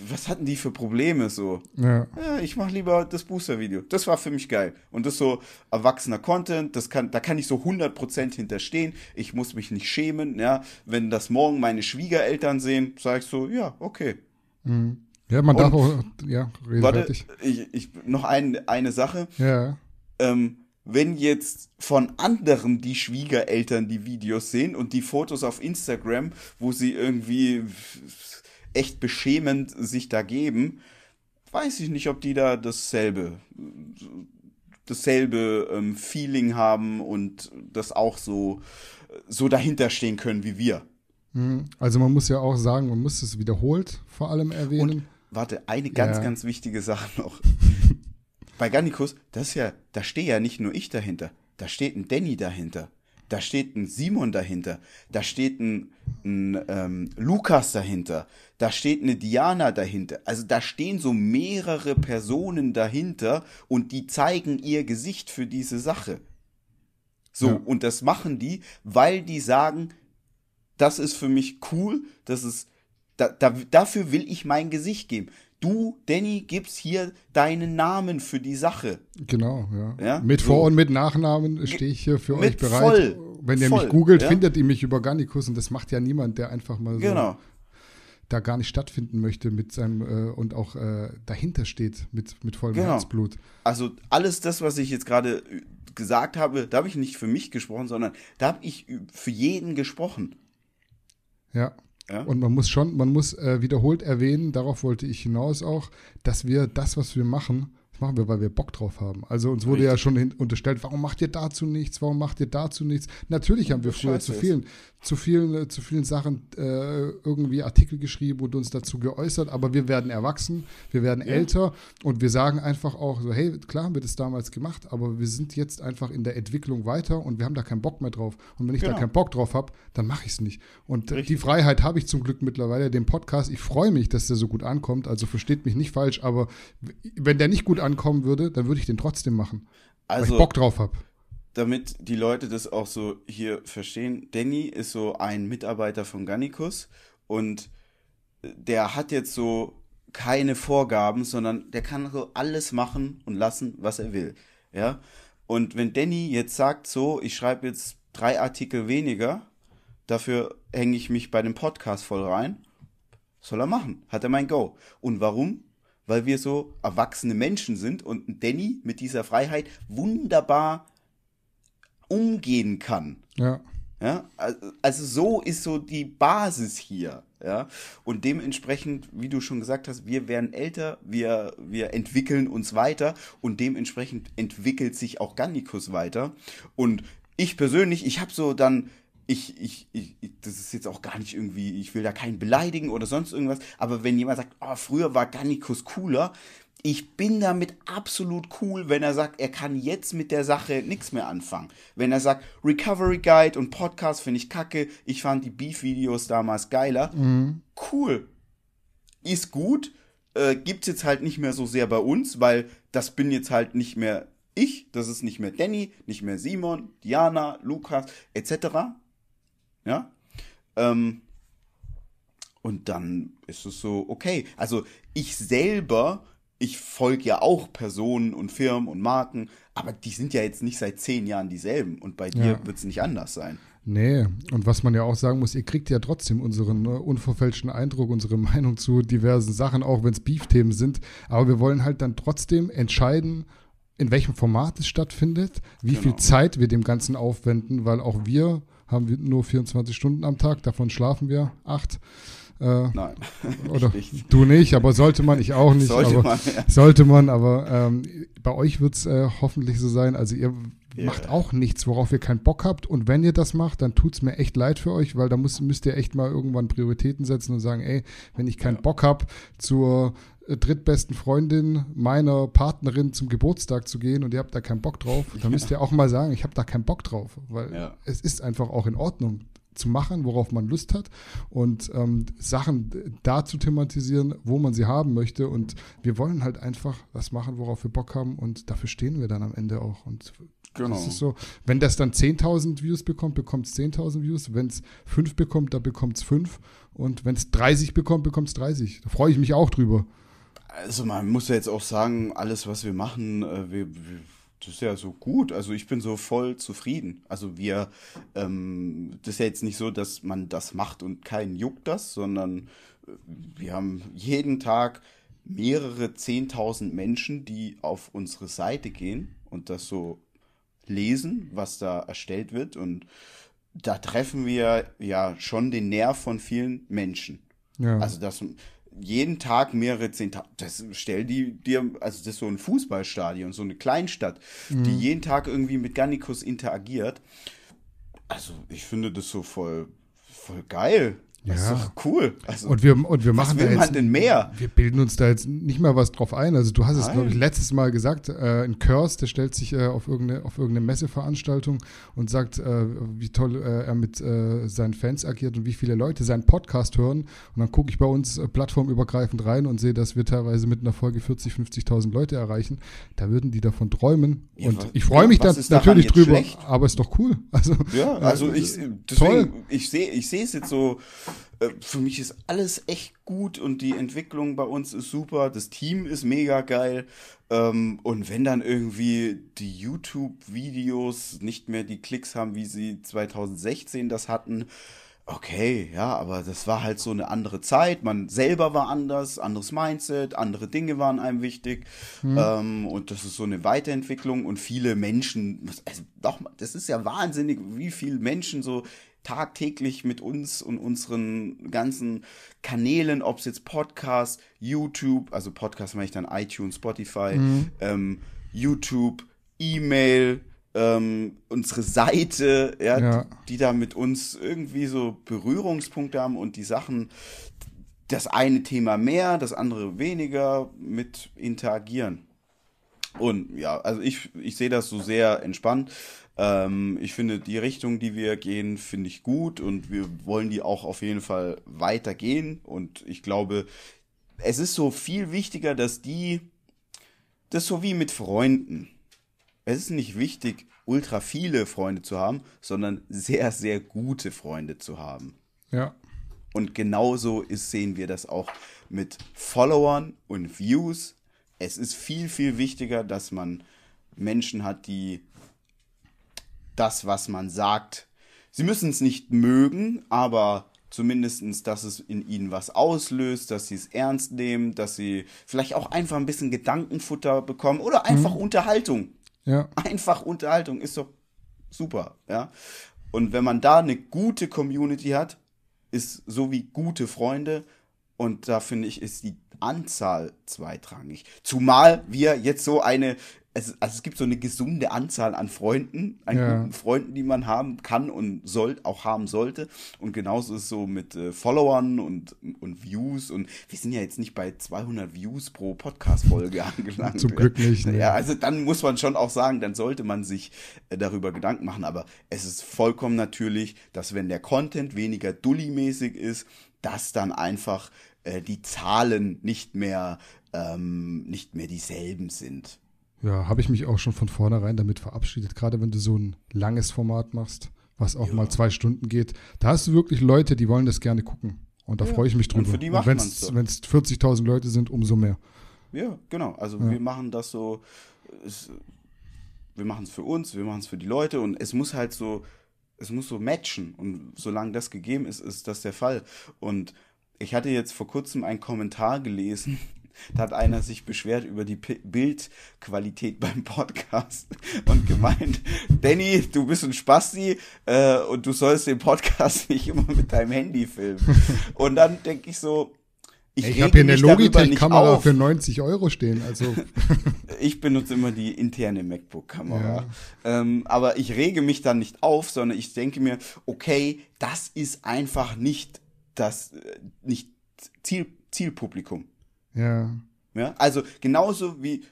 was hatten die für Probleme so? Ja. ja ich mache lieber das Booster-Video. Das war für mich geil. Und das so erwachsener Content, das kann, da kann ich so 100% hinterstehen. Ich muss mich nicht schämen, ja. Wenn das morgen meine Schwiegereltern sehen, sage ich so, ja, okay. Mhm. Ja, man Und, darf auch, ja, warte, ich, ich, noch ein, eine Sache. Ja. Ähm, wenn jetzt von anderen die Schwiegereltern die Videos sehen und die Fotos auf Instagram, wo sie irgendwie echt beschämend sich da geben, weiß ich nicht, ob die da dasselbe, dasselbe ähm, Feeling haben und das auch so, so dahinter stehen können wie wir. Mhm. Also man muss ja auch sagen, man muss es wiederholt vor allem erwähnen. Und, warte, eine ganz, ja. ganz wichtige Sache noch bei Gannikus, das ist ja, da stehe ja nicht nur ich dahinter, da steht ein Danny dahinter, da steht ein Simon dahinter, da steht ein, ein ähm, Lukas dahinter, da steht eine Diana dahinter. Also da stehen so mehrere Personen dahinter und die zeigen ihr Gesicht für diese Sache. So, ja. und das machen die, weil die sagen, das ist für mich cool, das ist, da, da, dafür will ich mein Gesicht geben du, Danny, gibst hier deinen Namen für die Sache. Genau, ja. ja? Mit Vor- und mit Nachnamen stehe ich hier für euch bereit. Voll. Wenn ihr mich googelt, ja? findet ihr mich über Garnicus und das macht ja niemand, der einfach mal so genau. da gar nicht stattfinden möchte mit seinem äh, und auch äh, dahinter steht mit, mit vollem genau. Herzblut. Also alles das, was ich jetzt gerade äh, gesagt habe, da habe ich nicht für mich gesprochen, sondern da habe ich für jeden gesprochen. Ja. Ja? Und man muss schon, man muss äh, wiederholt erwähnen, darauf wollte ich hinaus auch, dass wir das, was wir machen, das machen wir, weil wir Bock drauf haben. Also uns wurde Richtig. ja schon unterstellt, warum macht ihr dazu nichts? Warum macht ihr dazu nichts? Natürlich haben wir früher zu vielen, zu vielen, äh, zu vielen Sachen äh, irgendwie Artikel geschrieben und uns dazu geäußert, aber wir werden erwachsen, wir werden ja. älter und wir sagen einfach auch so, hey, klar haben wir das damals gemacht, aber wir sind jetzt einfach in der Entwicklung weiter und wir haben da keinen Bock mehr drauf. Und wenn ich genau. da keinen Bock drauf habe, dann mache ich es nicht. Und Richtig. die Freiheit habe ich zum Glück mittlerweile, den Podcast. Ich freue mich, dass der so gut ankommt. Also versteht mich nicht falsch, aber wenn der nicht gut ankommen würde, dann würde ich den trotzdem machen. Also, weil ich also Bock drauf habe. Damit die Leute das auch so hier verstehen, Danny ist so ein Mitarbeiter von Gannikus und der hat jetzt so keine Vorgaben, sondern der kann so alles machen und lassen, was er will. Ja. Und wenn Danny jetzt sagt, so, ich schreibe jetzt drei Artikel weniger, dafür hänge ich mich bei dem Podcast voll rein, soll er machen. Hat er mein Go. Und warum? weil wir so erwachsene Menschen sind und Danny mit dieser Freiheit wunderbar umgehen kann. Ja. Ja, also so ist so die Basis hier, ja. Und dementsprechend, wie du schon gesagt hast, wir werden älter, wir, wir entwickeln uns weiter und dementsprechend entwickelt sich auch Gannikus weiter. Und ich persönlich, ich habe so dann ich, ich, ich, das ist jetzt auch gar nicht irgendwie, ich will da keinen beleidigen oder sonst irgendwas, aber wenn jemand sagt, oh, früher war Gannikus cooler, ich bin damit absolut cool, wenn er sagt, er kann jetzt mit der Sache nichts mehr anfangen. Wenn er sagt, Recovery Guide und Podcast finde ich kacke, ich fand die Beef-Videos damals geiler. Mhm. Cool. Ist gut. Äh, gibt's jetzt halt nicht mehr so sehr bei uns, weil das bin jetzt halt nicht mehr ich, das ist nicht mehr Danny, nicht mehr Simon, Diana, Lukas, etc. Ja. Ähm, und dann ist es so, okay. Also ich selber, ich folge ja auch Personen und Firmen und Marken, aber die sind ja jetzt nicht seit zehn Jahren dieselben. Und bei dir ja. wird es nicht anders sein. Nee, und was man ja auch sagen muss, ihr kriegt ja trotzdem unseren ne, unverfälschten Eindruck, unsere Meinung zu diversen Sachen, auch wenn es Beef-Themen sind. Aber wir wollen halt dann trotzdem entscheiden, in welchem Format es stattfindet, wie genau. viel Zeit wir dem Ganzen aufwenden, weil auch wir haben wir nur 24 Stunden am Tag, davon schlafen wir acht. Äh, Nein. Oder nicht. du nicht, aber sollte man, ich auch nicht. Sollte man, ja. Sollte man, aber ähm, bei euch wird es äh, hoffentlich so sein. Also ihr yeah. macht auch nichts, worauf ihr keinen Bock habt. Und wenn ihr das macht, dann tut es mir echt leid für euch, weil da muss, müsst ihr echt mal irgendwann Prioritäten setzen und sagen, ey, wenn ich keinen ja. Bock habe, zur äh, drittbesten Freundin meiner Partnerin zum Geburtstag zu gehen und ihr habt da keinen Bock drauf, dann müsst ihr auch mal sagen, ich habe da keinen Bock drauf, weil ja. es ist einfach auch in Ordnung zu machen, worauf man Lust hat und ähm, Sachen da zu thematisieren, wo man sie haben möchte und wir wollen halt einfach das machen, worauf wir Bock haben und dafür stehen wir dann am Ende auch und Genau. Das ist so, wenn das dann 10.000 Views bekommt, bekommt es 10.000 Views. Wenn es 5 bekommt, dann bekommt es 5. Und wenn es 30 bekommt, bekommt es 30. Da freue ich mich auch drüber. Also man muss ja jetzt auch sagen, alles, was wir machen, äh, wir, wir, das ist ja so gut. Also ich bin so voll zufrieden. Also wir, ähm, das ist ja jetzt nicht so, dass man das macht und keinen juckt das, sondern äh, wir haben jeden Tag mehrere Zehntausend Menschen, die auf unsere Seite gehen und das so lesen, was da erstellt wird. Und da treffen wir ja schon den Nerv von vielen Menschen. Ja. Also das, jeden Tag mehrere Zehntausend. Das stell die dir, also das ist so ein Fußballstadion, so eine Kleinstadt, mhm. die jeden Tag irgendwie mit Gannikus interagiert. Also ich finde das so voll, voll geil. Das ja. ist doch cool. Also, und wir, und wir machen was will da jetzt, man denn mehr? Wir bilden uns da jetzt nicht mal was drauf ein. Also du hast es, glaube ich, letztes Mal gesagt, äh, ein Curse, der stellt sich äh, auf, irgendeine, auf irgendeine Messeveranstaltung und sagt, äh, wie toll äh, er mit äh, seinen Fans agiert und wie viele Leute seinen Podcast hören. Und dann gucke ich bei uns äh, plattformübergreifend rein und sehe, dass wir teilweise mit einer Folge 40, 50.000 Leute erreichen. Da würden die davon träumen. Ja, und ich freue mich dann natürlich drüber, schlecht? aber ist doch cool. Also, ja, also ich, deswegen, toll. ich sehe ich es jetzt so Äh, für mich ist alles echt gut und die Entwicklung bei uns ist super. Das Team ist mega geil. Ähm, und wenn dann irgendwie die YouTube-Videos nicht mehr die Klicks haben, wie sie 2016 das hatten, okay, ja, aber das war halt so eine andere Zeit. Man selber war anders, anderes Mindset, andere Dinge waren einem wichtig. Mhm. Ähm, und das ist so eine Weiterentwicklung und viele Menschen, also doch, das ist ja wahnsinnig, wie viele Menschen so tagtäglich mit uns und unseren ganzen Kanälen, ob es jetzt Podcast, YouTube, also Podcast meine ich dann iTunes, Spotify, mhm. ähm, YouTube, E-Mail, ähm, unsere Seite, ja, ja. Die, die, da mit uns irgendwie so Berührungspunkte haben und die Sachen, das eine Thema mehr, das andere weniger mit interagieren. Und ja, also ich, ich sehe das so sehr entspannt. Ähm, ich finde die Richtung, die wir gehen, finde ich gut und wir wollen die auch auf jeden Fall weitergehen. Und ich glaube, es ist so viel wichtiger, dass die, das so wie mit Freunden es ist nicht wichtig, ultra viele Freunde zu haben, sondern sehr, sehr gute Freunde zu haben. Ja. Und genauso ist, sehen wir das auch mit Followern und Views. Es ist viel, viel wichtiger, dass man Menschen hat, die das, was man sagt, sie müssen es nicht mögen, aber zumindest, dass es in ihnen was auslöst, dass sie es ernst nehmen, dass sie vielleicht auch einfach ein bisschen Gedankenfutter bekommen oder einfach mhm. Unterhaltung. Ja. Einfach Unterhaltung ist doch super, ja. Und wenn man da eine gute Community hat, ist so wie gute Freunde. Und da finde ich, ist die Anzahl zweitrangig. Zumal wir jetzt so eine es, also es gibt so eine gesunde Anzahl an Freunden, an ja. guten Freunden, die man haben kann und soll, auch haben sollte. Und genauso ist es so mit äh, Followern und, und Views. Und wir sind ja jetzt nicht bei 200 Views pro Podcast-Folge angelangt. Zum Glück nicht. Ne? Ja, also dann muss man schon auch sagen, dann sollte man sich äh, darüber Gedanken machen. Aber es ist vollkommen natürlich, dass wenn der Content weniger dully-mäßig ist, dass dann einfach äh, die Zahlen nicht mehr, ähm, nicht mehr dieselben sind. Ja, habe ich mich auch schon von vornherein damit verabschiedet, gerade wenn du so ein langes Format machst, was auch ja. mal zwei Stunden geht. Da hast du wirklich Leute, die wollen das gerne gucken. Und da ja. freue ich mich drüber. Und für die wenn es so. 40.000 Leute sind, umso mehr. Ja, genau. Also ja. wir machen das so, es, wir machen es für uns, wir machen es für die Leute und es muss halt so, es muss so matchen. Und solange das gegeben ist, ist das der Fall. Und ich hatte jetzt vor kurzem einen Kommentar gelesen, da hat einer sich beschwert über die Bildqualität beim Podcast und gemeint, Danny, du bist ein Spasti äh, und du sollst den Podcast nicht immer mit deinem Handy filmen. Und dann denke ich so, ich, ich habe hier eine Logitech-Kamera für 90 Euro stehen. Also ich benutze immer die interne MacBook-Kamera. Ja. Ähm, aber ich rege mich dann nicht auf, sondern ich denke mir, okay, das ist einfach nicht das äh, nicht Ziel, Zielpublikum. Ja. Ja, also genauso wie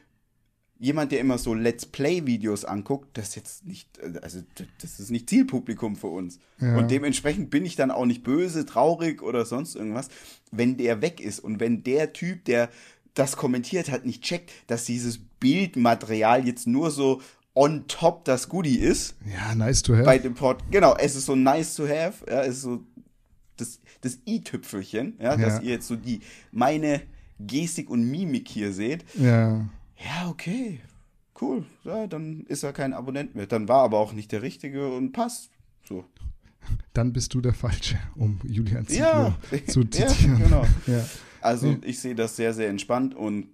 jemand, der immer so Let's Play-Videos anguckt, das ist jetzt nicht, also das ist nicht Zielpublikum für uns. Ja. Und dementsprechend bin ich dann auch nicht böse, traurig oder sonst irgendwas, wenn der weg ist und wenn der Typ, der das kommentiert hat, nicht checkt, dass dieses Bildmaterial jetzt nur so on top das Goodie ist. Ja, nice to have. Bei dem Pod, genau, es ist so nice to have, ja, es ist so das, das i-Tüpfelchen, ja, ja, dass ihr jetzt so die, meine Gestik und Mimik hier seht. Ja. Ja, okay. Cool. Ja, dann ist er kein Abonnent mehr. Dann war aber auch nicht der Richtige und passt. So. Dann bist du der Falsche, um Julian Ziegler ja. zu zitieren. Ja, genau. ja. Also ich sehe das sehr, sehr entspannt und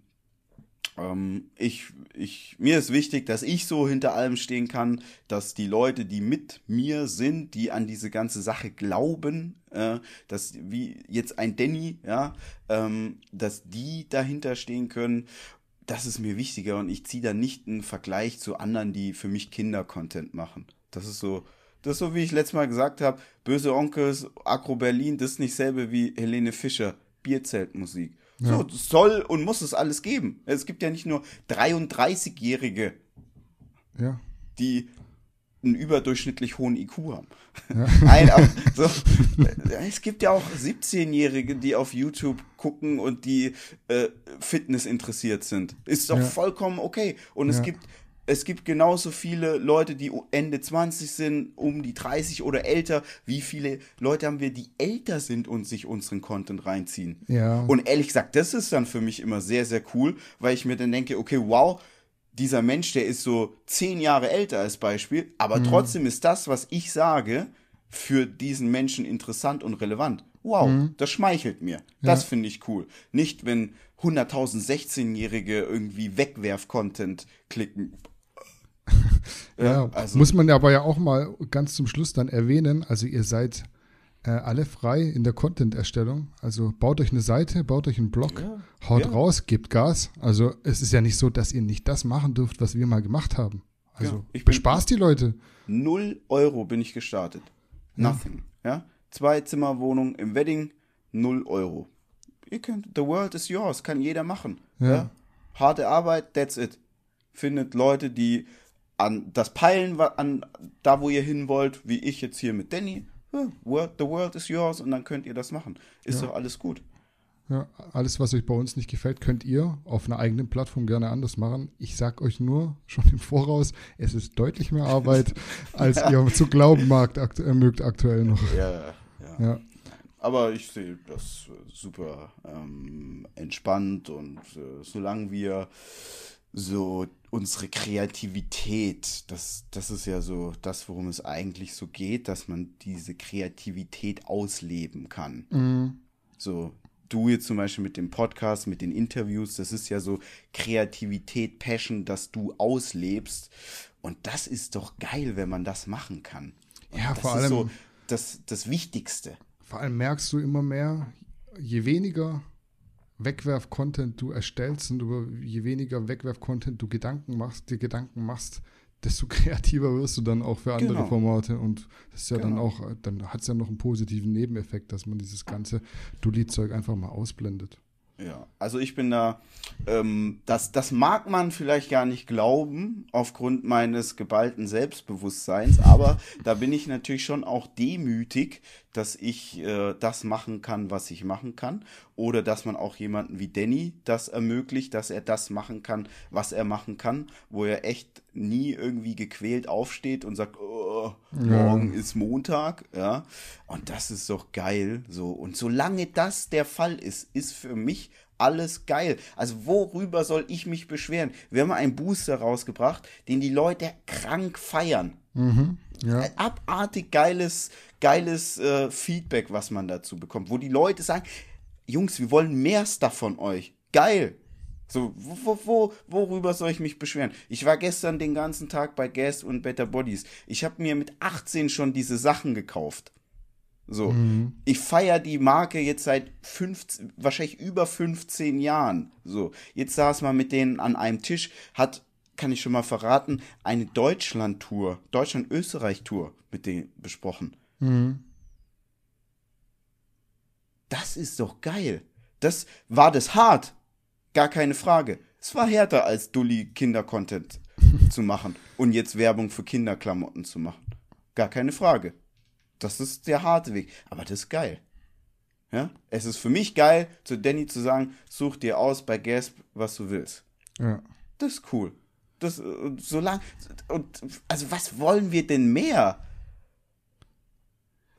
ähm, ich, ich, mir ist wichtig, dass ich so hinter allem stehen kann, dass die Leute, die mit mir sind, die an diese ganze Sache glauben, äh, dass wie jetzt ein Danny, ja, ähm, dass die dahinter stehen können. Das ist mir wichtiger und ich ziehe da nicht einen Vergleich zu anderen, die für mich Kinder-Content machen. Das ist so, das ist so, wie ich letztes Mal gesagt habe, Böse Onkels, Agro Berlin, das ist nicht selbe wie Helene Fischer, Bierzeltmusik. Ja. So, soll und muss es alles geben. Es gibt ja nicht nur 33-Jährige, ja. die einen überdurchschnittlich hohen IQ haben. Ja. Nein, aber so, es gibt ja auch 17-Jährige, die auf YouTube gucken und die äh, Fitness interessiert sind. Ist doch ja. vollkommen okay. Und es gibt es gibt genauso viele Leute, die Ende 20 sind, um die 30 oder älter. Wie viele Leute haben wir, die älter sind und sich unseren Content reinziehen? Ja. Und ehrlich gesagt, das ist dann für mich immer sehr, sehr cool, weil ich mir dann denke, okay, wow, dieser Mensch, der ist so zehn Jahre älter als Beispiel, aber mhm. trotzdem ist das, was ich sage, für diesen Menschen interessant und relevant. Wow, mhm. das schmeichelt mir. Das ja. finde ich cool. Nicht, wenn 100.000 16-Jährige irgendwie Wegwerf-Content klicken. ja, also. muss man aber ja auch mal ganz zum Schluss dann erwähnen. Also ihr seid äh, alle frei in der Content-Erstellung. Also baut euch eine Seite, baut euch einen Blog, ja, haut ja. raus, gebt Gas. Also es ist ja nicht so, dass ihr nicht das machen dürft, was wir mal gemacht haben. Also ja, bespaßt die Leute. Null Euro bin ich gestartet. Nothing. Ja. Zwei Zimmerwohnung im Wedding, null Euro. Ihr könnt, the world is yours, kann jeder machen. Ja. Harte Arbeit, that's it. Findet Leute, die an das Peilen, an da, wo ihr hin wollt, wie ich jetzt hier mit Danny. The world is yours und dann könnt ihr das machen. Ist ja. doch alles gut. Ja, alles, was euch bei uns nicht gefällt, könnt ihr auf einer eigenen Plattform gerne anders machen. Ich sag euch nur schon im Voraus, es ist deutlich mehr Arbeit, als ihr zu glauben mag, akt äh, mögt aktuell noch. Ja, ja. ja. Aber ich sehe das super ähm, entspannt und äh, solange wir so unsere Kreativität, das, das ist ja so das, worum es eigentlich so geht, dass man diese Kreativität ausleben kann. Mhm. So, du jetzt zum Beispiel mit dem Podcast, mit den Interviews, das ist ja so Kreativität, Passion, dass du auslebst. Und das ist doch geil, wenn man das machen kann. Und ja, vor allem. So das, das Wichtigste. Vor allem merkst du immer mehr, je weniger Wegwerf-Content du erstellst und über je weniger Wegwerf-Content du Gedanken machst, dir Gedanken machst, desto kreativer wirst du dann auch für andere genau. Formate. Und das ist ja genau. dann auch, dann hat es ja noch einen positiven Nebeneffekt, dass man dieses ganze Dulli-Zeug einfach mal ausblendet. Ja, also ich bin da, ähm, das, das mag man vielleicht gar nicht glauben, aufgrund meines geballten Selbstbewusstseins, aber da bin ich natürlich schon auch demütig, dass ich äh, das machen kann, was ich machen kann. Oder dass man auch jemanden wie Danny das ermöglicht, dass er das machen kann, was er machen kann, wo er echt nie irgendwie gequält aufsteht und sagt, oh, morgen ja. ist Montag, ja. Und das ist doch geil, so. Und solange das der Fall ist, ist für mich alles geil. Also worüber soll ich mich beschweren? Wir haben einen Booster rausgebracht, den die Leute krank feiern. Mhm, ja. Abartig geiles, geiles äh, Feedback, was man dazu bekommt, wo die Leute sagen, Jungs, wir wollen mehr Stuff von euch. Geil. So, wo, wo, worüber soll ich mich beschweren? Ich war gestern den ganzen Tag bei Gas und Better Bodies. Ich habe mir mit 18 schon diese Sachen gekauft. So, mhm. ich feiere die Marke jetzt seit 15, wahrscheinlich über 15 Jahren. So, jetzt saß man mit denen an einem Tisch, hat, kann ich schon mal verraten, eine Deutschland-Tour, Deutschland-Österreich-Tour mit denen besprochen. Mhm. Das ist doch geil. Das war das hart. Gar keine Frage. Es war härter als Dulli Kinder-Content zu machen und jetzt Werbung für Kinderklamotten zu machen. Gar keine Frage. Das ist der harte Weg. Aber das ist geil. Ja? Es ist für mich geil, zu Danny zu sagen, such dir aus bei Gasp, was du willst. Ja. Das ist cool. Das, so lang, und, also was wollen wir denn mehr?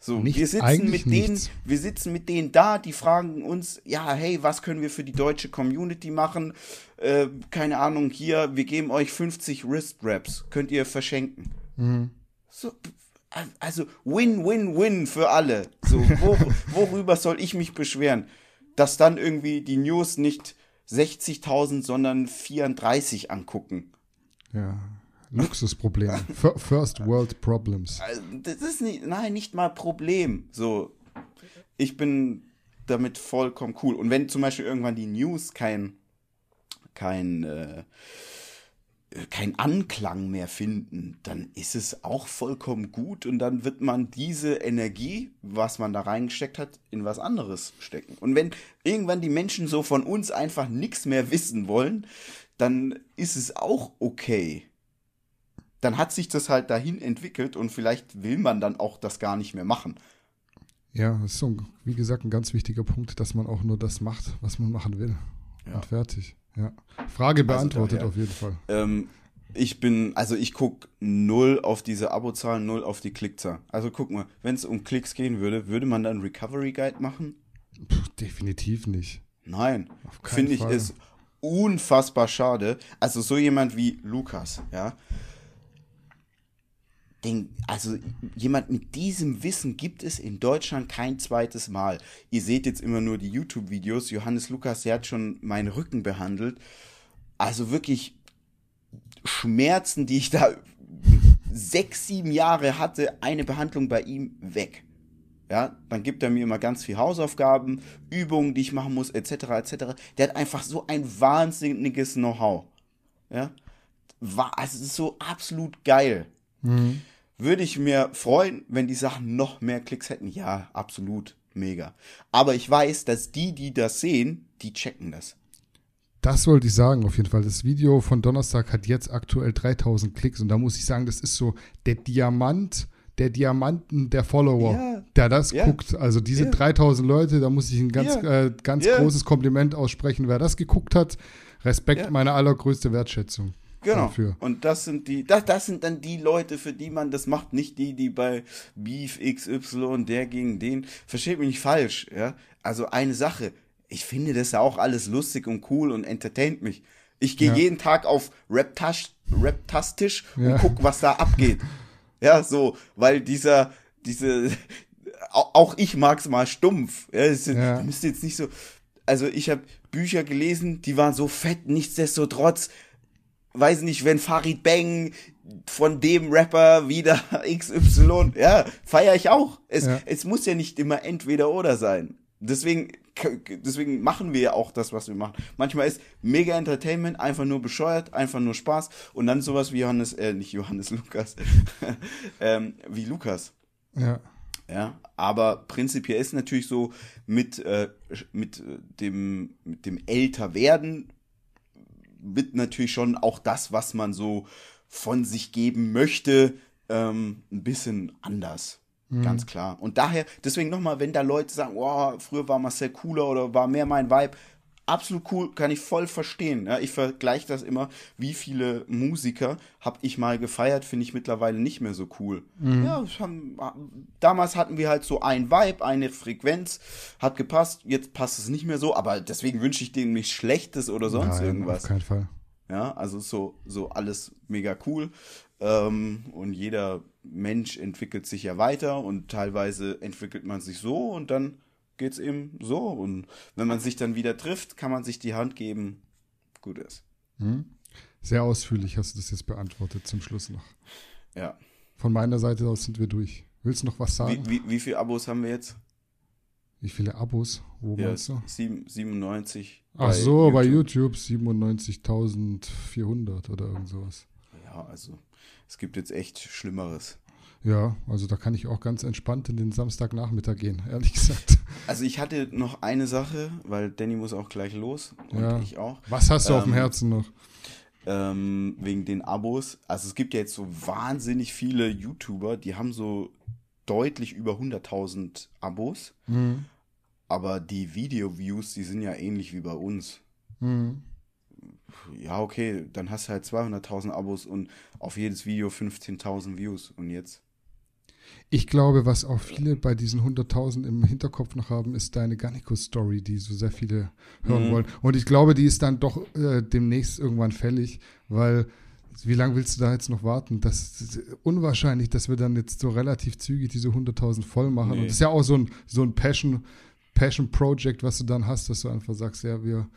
So, nichts, wir sitzen mit denen, wir sitzen mit denen da, die fragen uns, ja, hey, was können wir für die deutsche Community machen? Äh, keine Ahnung, hier, wir geben euch 50 Wrist-Wraps, könnt ihr verschenken. Mhm. So, also Win-Win-Win für alle. So, wo, worüber soll ich mich beschweren? Dass dann irgendwie die News nicht 60.000, sondern 34 angucken. Ja. Luxusproblem. First World Problems. Also, das ist nicht, nein, nicht mal Problem. So, ich bin damit vollkommen cool. Und wenn zum Beispiel irgendwann die News kein, kein, äh, kein Anklang mehr finden, dann ist es auch vollkommen gut und dann wird man diese Energie, was man da reingesteckt hat, in was anderes stecken. Und wenn irgendwann die Menschen so von uns einfach nichts mehr wissen wollen, dann ist es auch okay dann hat sich das halt dahin entwickelt und vielleicht will man dann auch das gar nicht mehr machen. Ja, das ist so, wie gesagt, ein ganz wichtiger Punkt, dass man auch nur das macht, was man machen will. Ja. Und fertig. Ja. Frage also beantwortet also daher, auf jeden Fall. Ähm, ich bin, also ich gucke null auf diese Abozahlen, null auf die Klickzahl. Also guck mal, wenn es um Klicks gehen würde, würde man dann Recovery Guide machen? Puh, definitiv nicht. Nein, finde ich es unfassbar schade. Also so jemand wie Lukas, ja. Den, also jemand mit diesem Wissen gibt es in Deutschland kein zweites Mal. Ihr seht jetzt immer nur die YouTube-Videos. Johannes Lukas, der hat schon meinen Rücken behandelt. Also wirklich Schmerzen, die ich da sechs, sieben Jahre hatte, eine Behandlung bei ihm weg. Ja, dann gibt er mir immer ganz viel Hausaufgaben, Übungen, die ich machen muss, etc., etc. Der hat einfach so ein wahnsinniges Know-how. Ja, war, also es ist so absolut geil. Mhm. Würde ich mir freuen, wenn die Sachen noch mehr Klicks hätten? Ja, absolut, mega. Aber ich weiß, dass die, die das sehen, die checken das. Das wollte ich sagen, auf jeden Fall. Das Video von Donnerstag hat jetzt aktuell 3000 Klicks und da muss ich sagen, das ist so der Diamant, der Diamanten der Follower, ja. der das ja. guckt. Also diese ja. 3000 Leute, da muss ich ein ganz, äh, ganz großes Kompliment aussprechen. Wer das geguckt hat, Respekt, meine allergrößte Wertschätzung. Genau. Dafür. Und das sind die, das, das sind dann die Leute, für die man das macht, nicht die, die bei Beef XY, der gegen den. Versteht mich nicht falsch, ja. Also eine Sache, ich finde das ja auch alles lustig und cool und entertaint mich. Ich gehe ja. jeden Tag auf Rap-Tastisch Rap und guck, was da abgeht. Ja, so, weil dieser, diese, auch ich mag's mal stumpf. Ja, es, ja. müsst jetzt nicht so, also ich habe Bücher gelesen, die waren so fett, nichtsdestotrotz, weiß nicht, wenn Farid Bang von dem Rapper wieder XY, ja, feiere ich auch. Es, ja. es muss ja nicht immer entweder oder sein. Deswegen deswegen machen wir ja auch das, was wir machen. Manchmal ist mega Entertainment einfach nur bescheuert, einfach nur Spaß und dann sowas wie Johannes, äh, nicht Johannes Lukas, ähm, wie Lukas. Ja. Ja, aber prinzipiell ist natürlich so mit, äh, mit dem, mit dem Älterwerden wird natürlich schon auch das, was man so von sich geben möchte, ähm, ein bisschen anders. Mhm. Ganz klar. Und daher, deswegen nochmal, wenn da Leute sagen, oh, früher war Marcel cooler oder war mehr mein Vibe, absolut cool, kann ich voll verstehen. Ja, ich vergleiche das immer, wie viele Musiker habe ich mal gefeiert, finde ich mittlerweile nicht mehr so cool. Mhm. Ja, haben, damals hatten wir halt so ein Vibe, eine Frequenz, hat gepasst, jetzt passt es nicht mehr so, aber deswegen wünsche ich denen nichts Schlechtes oder sonst Nein, irgendwas. Auf keinen Fall. Ja, also so, so alles mega cool. Ähm, und jeder Mensch entwickelt sich ja weiter und teilweise entwickelt man sich so und dann geht es eben so. Und wenn man sich dann wieder trifft, kann man sich die Hand geben. Gut ist. Hm. Sehr ausführlich hast du das jetzt beantwortet zum Schluss noch. Ja. Von meiner Seite aus sind wir durch. Willst du noch was sagen? Wie, wie, wie viele Abos haben wir jetzt? Wie viele Abos? Wo ja, meinst du? 97. Ach so, YouTube. bei YouTube 97.400 oder irgend sowas. Ja, also es gibt jetzt echt Schlimmeres. Ja, also da kann ich auch ganz entspannt in den Samstagnachmittag gehen, ehrlich gesagt. Also ich hatte noch eine Sache, weil Danny muss auch gleich los und ja. ich auch. Was hast du ähm, auf dem ähm, Herzen noch? Ähm, wegen den Abos. Also es gibt ja jetzt so wahnsinnig viele YouTuber, die haben so deutlich über 100.000 Abos. Mhm. Aber die Video-Views, die sind ja ähnlich wie bei uns. Mhm ja, okay, dann hast du halt 200.000 Abos und auf jedes Video 15.000 Views. Und jetzt? Ich glaube, was auch viele bei diesen 100.000 im Hinterkopf noch haben, ist deine Garnico-Story, die so sehr viele hören mhm. wollen. Und ich glaube, die ist dann doch äh, demnächst irgendwann fällig, weil wie lange willst du da jetzt noch warten? Das ist unwahrscheinlich, dass wir dann jetzt so relativ zügig diese 100.000 voll machen. Nee. Und das ist ja auch so ein, so ein Passion, Passion Project, was du dann hast, dass du einfach sagst, ja, wir,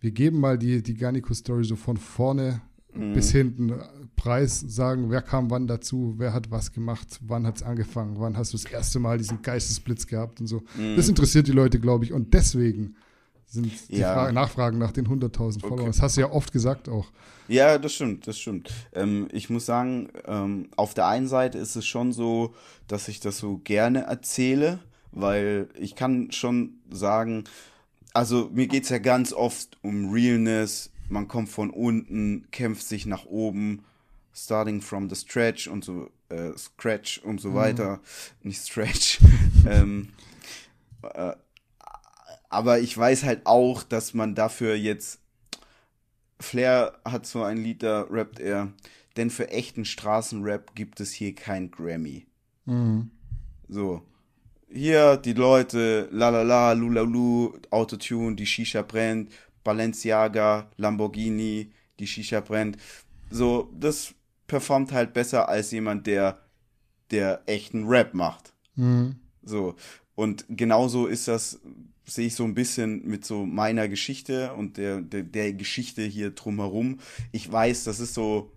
wir geben mal die, die Garnico-Story so von vorne mhm. bis hinten Preis, sagen, wer kam wann dazu, wer hat was gemacht, wann hat es angefangen, wann hast du das erste Mal diesen Geistesblitz gehabt und so. Mhm. Das interessiert die Leute, glaube ich. Und deswegen sind die ja. Frage, Nachfragen nach den 100.000 Follower. Okay. Das hast du ja oft gesagt auch. Ja, das stimmt, das stimmt. Ähm, ich muss sagen, ähm, auf der einen Seite ist es schon so, dass ich das so gerne erzähle, weil ich kann schon sagen, also mir geht es ja ganz oft um Realness. Man kommt von unten, kämpft sich nach oben, starting from the stretch und so, äh, Scratch und so mhm. weiter. Nicht Stretch. ähm, äh, aber ich weiß halt auch, dass man dafür jetzt. Flair hat so ein Lied, da rappt er. denn für echten Straßenrap gibt es hier kein Grammy. Mhm. So. Hier die Leute, la la la, lulalu, Autotune, die Shisha brennt, Balenciaga, Lamborghini, die Shisha brennt. So, das performt halt besser als jemand, der, der echten Rap macht. Mhm. So. Und genauso ist das, sehe ich so ein bisschen mit so meiner Geschichte und der, der, der Geschichte hier drumherum. Ich weiß, das ist so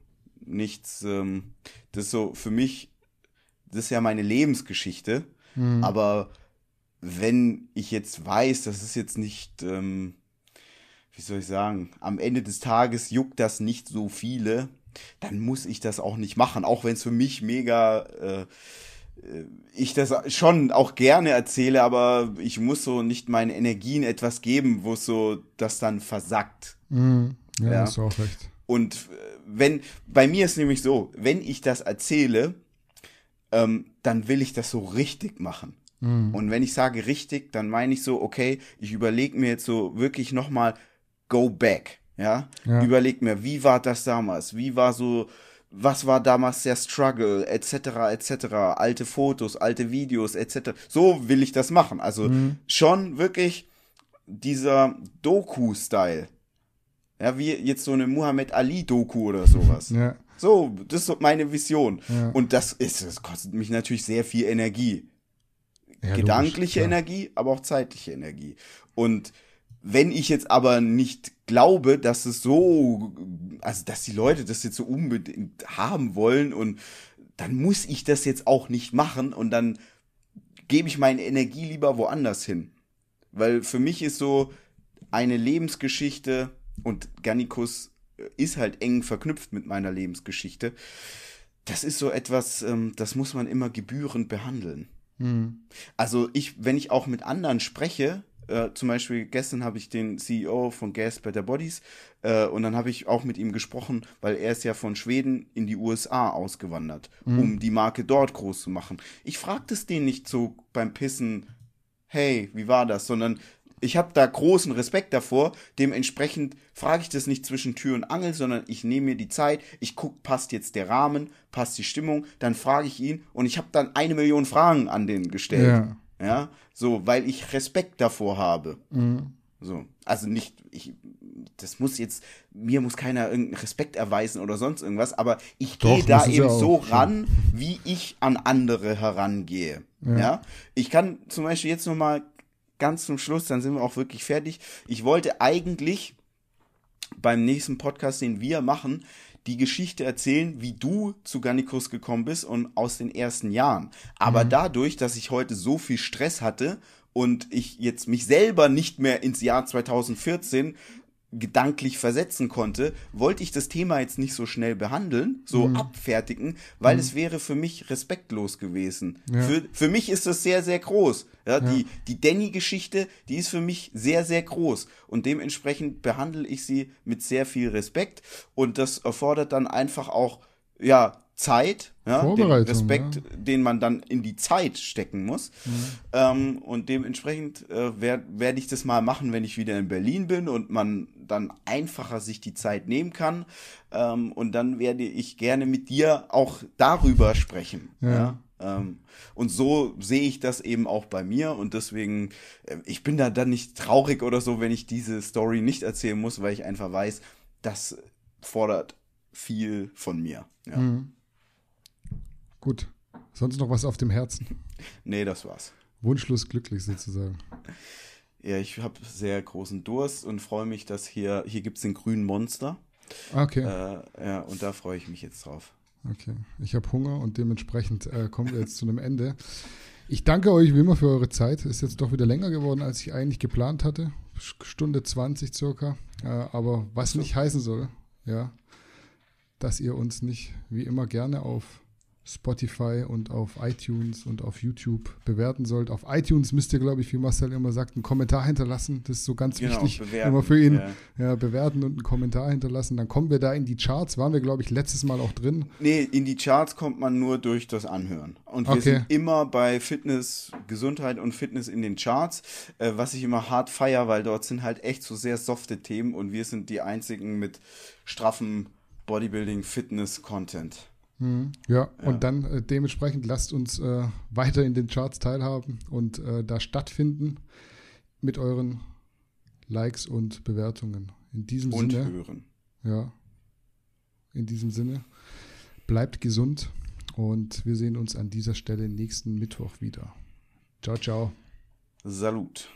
nichts, ähm, das ist so für mich, das ist ja meine Lebensgeschichte. Mhm. Aber wenn ich jetzt weiß, das ist jetzt nicht, ähm, wie soll ich sagen, am Ende des Tages juckt das nicht so viele, dann muss ich das auch nicht machen, auch wenn es für mich mega äh, äh, ich das schon auch gerne erzähle, aber ich muss so nicht meinen Energien etwas geben, wo so das dann versackt. Mm, ja, ja, hast du auch recht. Und äh, wenn, bei mir ist nämlich so, wenn ich das erzähle, ähm, dann will ich das so richtig machen. Mm. Und wenn ich sage richtig, dann meine ich so, okay, ich überlege mir jetzt so wirklich nochmal, go back. Ja? ja. Überleg mir, wie war das damals? Wie war so, was war damals der Struggle, etc., etc., alte Fotos, alte Videos, etc. So will ich das machen. Also mhm. schon wirklich dieser Doku-Style. Ja, wie jetzt so eine Muhammad Ali-Doku oder sowas. Ja. So, das ist so meine Vision. Ja. Und das ist, das kostet mich natürlich sehr viel Energie. Ja, Gedankliche logisch, Energie, aber auch zeitliche Energie. Und wenn ich jetzt aber nicht glaube, dass es so, also dass die Leute das jetzt so unbedingt haben wollen und dann muss ich das jetzt auch nicht machen und dann gebe ich meine Energie lieber woanders hin. Weil für mich ist so eine Lebensgeschichte und Gannikus ist halt eng verknüpft mit meiner Lebensgeschichte. Das ist so etwas, ähm, das muss man immer gebührend behandeln. Mhm. Also ich, wenn ich auch mit anderen spreche, äh, zum Beispiel gestern habe ich den CEO von Gas Better Bodies äh, und dann habe ich auch mit ihm gesprochen, weil er ist ja von Schweden in die USA ausgewandert, mhm. um die Marke dort groß zu machen. Ich fragte es den nicht so beim Pissen, hey, wie war das, sondern ich habe da großen Respekt davor. Dementsprechend frage ich das nicht zwischen Tür und Angel, sondern ich nehme mir die Zeit. Ich gucke, passt jetzt der Rahmen, passt die Stimmung. Dann frage ich ihn und ich habe dann eine Million Fragen an den gestellt. Ja. Ja, so, weil ich Respekt davor habe. Mhm. So, also nicht, ich, das muss jetzt, mir muss keiner irgendeinen Respekt erweisen oder sonst irgendwas, aber ich gehe da eben so ran, wie ich an andere herangehe. Ja. ja. Ich kann zum Beispiel jetzt nochmal ganz zum Schluss, dann sind wir auch wirklich fertig. Ich wollte eigentlich beim nächsten Podcast, den wir machen, die Geschichte erzählen, wie du zu Gannikus gekommen bist und aus den ersten Jahren. Aber mhm. dadurch, dass ich heute so viel Stress hatte und ich jetzt mich selber nicht mehr ins Jahr 2014 gedanklich versetzen konnte, wollte ich das Thema jetzt nicht so schnell behandeln, so mhm. abfertigen, weil mhm. es wäre für mich respektlos gewesen. Ja. Für, für mich ist das sehr, sehr groß. Ja, ja. Die, die Danny-Geschichte, die ist für mich sehr, sehr groß. Und dementsprechend behandle ich sie mit sehr viel Respekt. Und das erfordert dann einfach auch, ja, Zeit, ja, den Respekt, ja. den man dann in die Zeit stecken muss. Mhm. Ähm, und dementsprechend äh, werde werd ich das mal machen, wenn ich wieder in Berlin bin und man dann einfacher sich die Zeit nehmen kann. Ähm, und dann werde ich gerne mit dir auch darüber sprechen. Ja. ja? Ähm, und so sehe ich das eben auch bei mir und deswegen, äh, ich bin da dann nicht traurig oder so, wenn ich diese Story nicht erzählen muss, weil ich einfach weiß, das fordert viel von mir. Ja. Mhm. Gut. Sonst noch was auf dem Herzen? Nee, das war's. Wunschlos glücklich sozusagen. Ja, ich habe sehr großen Durst und freue mich, dass hier, hier gibt es den grünen Monster. Okay. Äh, ja, und da freue ich mich jetzt drauf. Okay. Ich habe Hunger und dementsprechend äh, kommen wir jetzt zu einem Ende. Ich danke euch wie immer für eure Zeit. Ist jetzt doch wieder länger geworden, als ich eigentlich geplant hatte. Stunde 20 circa. Äh, aber was so. nicht heißen soll, ja, dass ihr uns nicht wie immer gerne auf Spotify und auf iTunes und auf YouTube bewerten sollt. Auf iTunes müsst ihr, glaube ich, wie Marcel immer sagt, einen Kommentar hinterlassen. Das ist so ganz genau, wichtig. Bewerten, immer für ihn. Ja. ja. bewerten und einen Kommentar hinterlassen. Dann kommen wir da in die Charts. Waren wir, glaube ich, letztes Mal auch drin. Nee, in die Charts kommt man nur durch das Anhören. Und wir okay. sind immer bei Fitness, Gesundheit und Fitness in den Charts, äh, was ich immer hart feier, weil dort sind halt echt so sehr softe Themen und wir sind die einzigen mit straffen Bodybuilding, Fitness, Content. Mhm. Ja, ja, und dann äh, dementsprechend lasst uns äh, weiter in den Charts teilhaben und äh, da stattfinden mit euren Likes und Bewertungen. In diesem und Sinne. hören. Ja. In diesem Sinne. Bleibt gesund und wir sehen uns an dieser Stelle nächsten Mittwoch wieder. Ciao, ciao. Salut.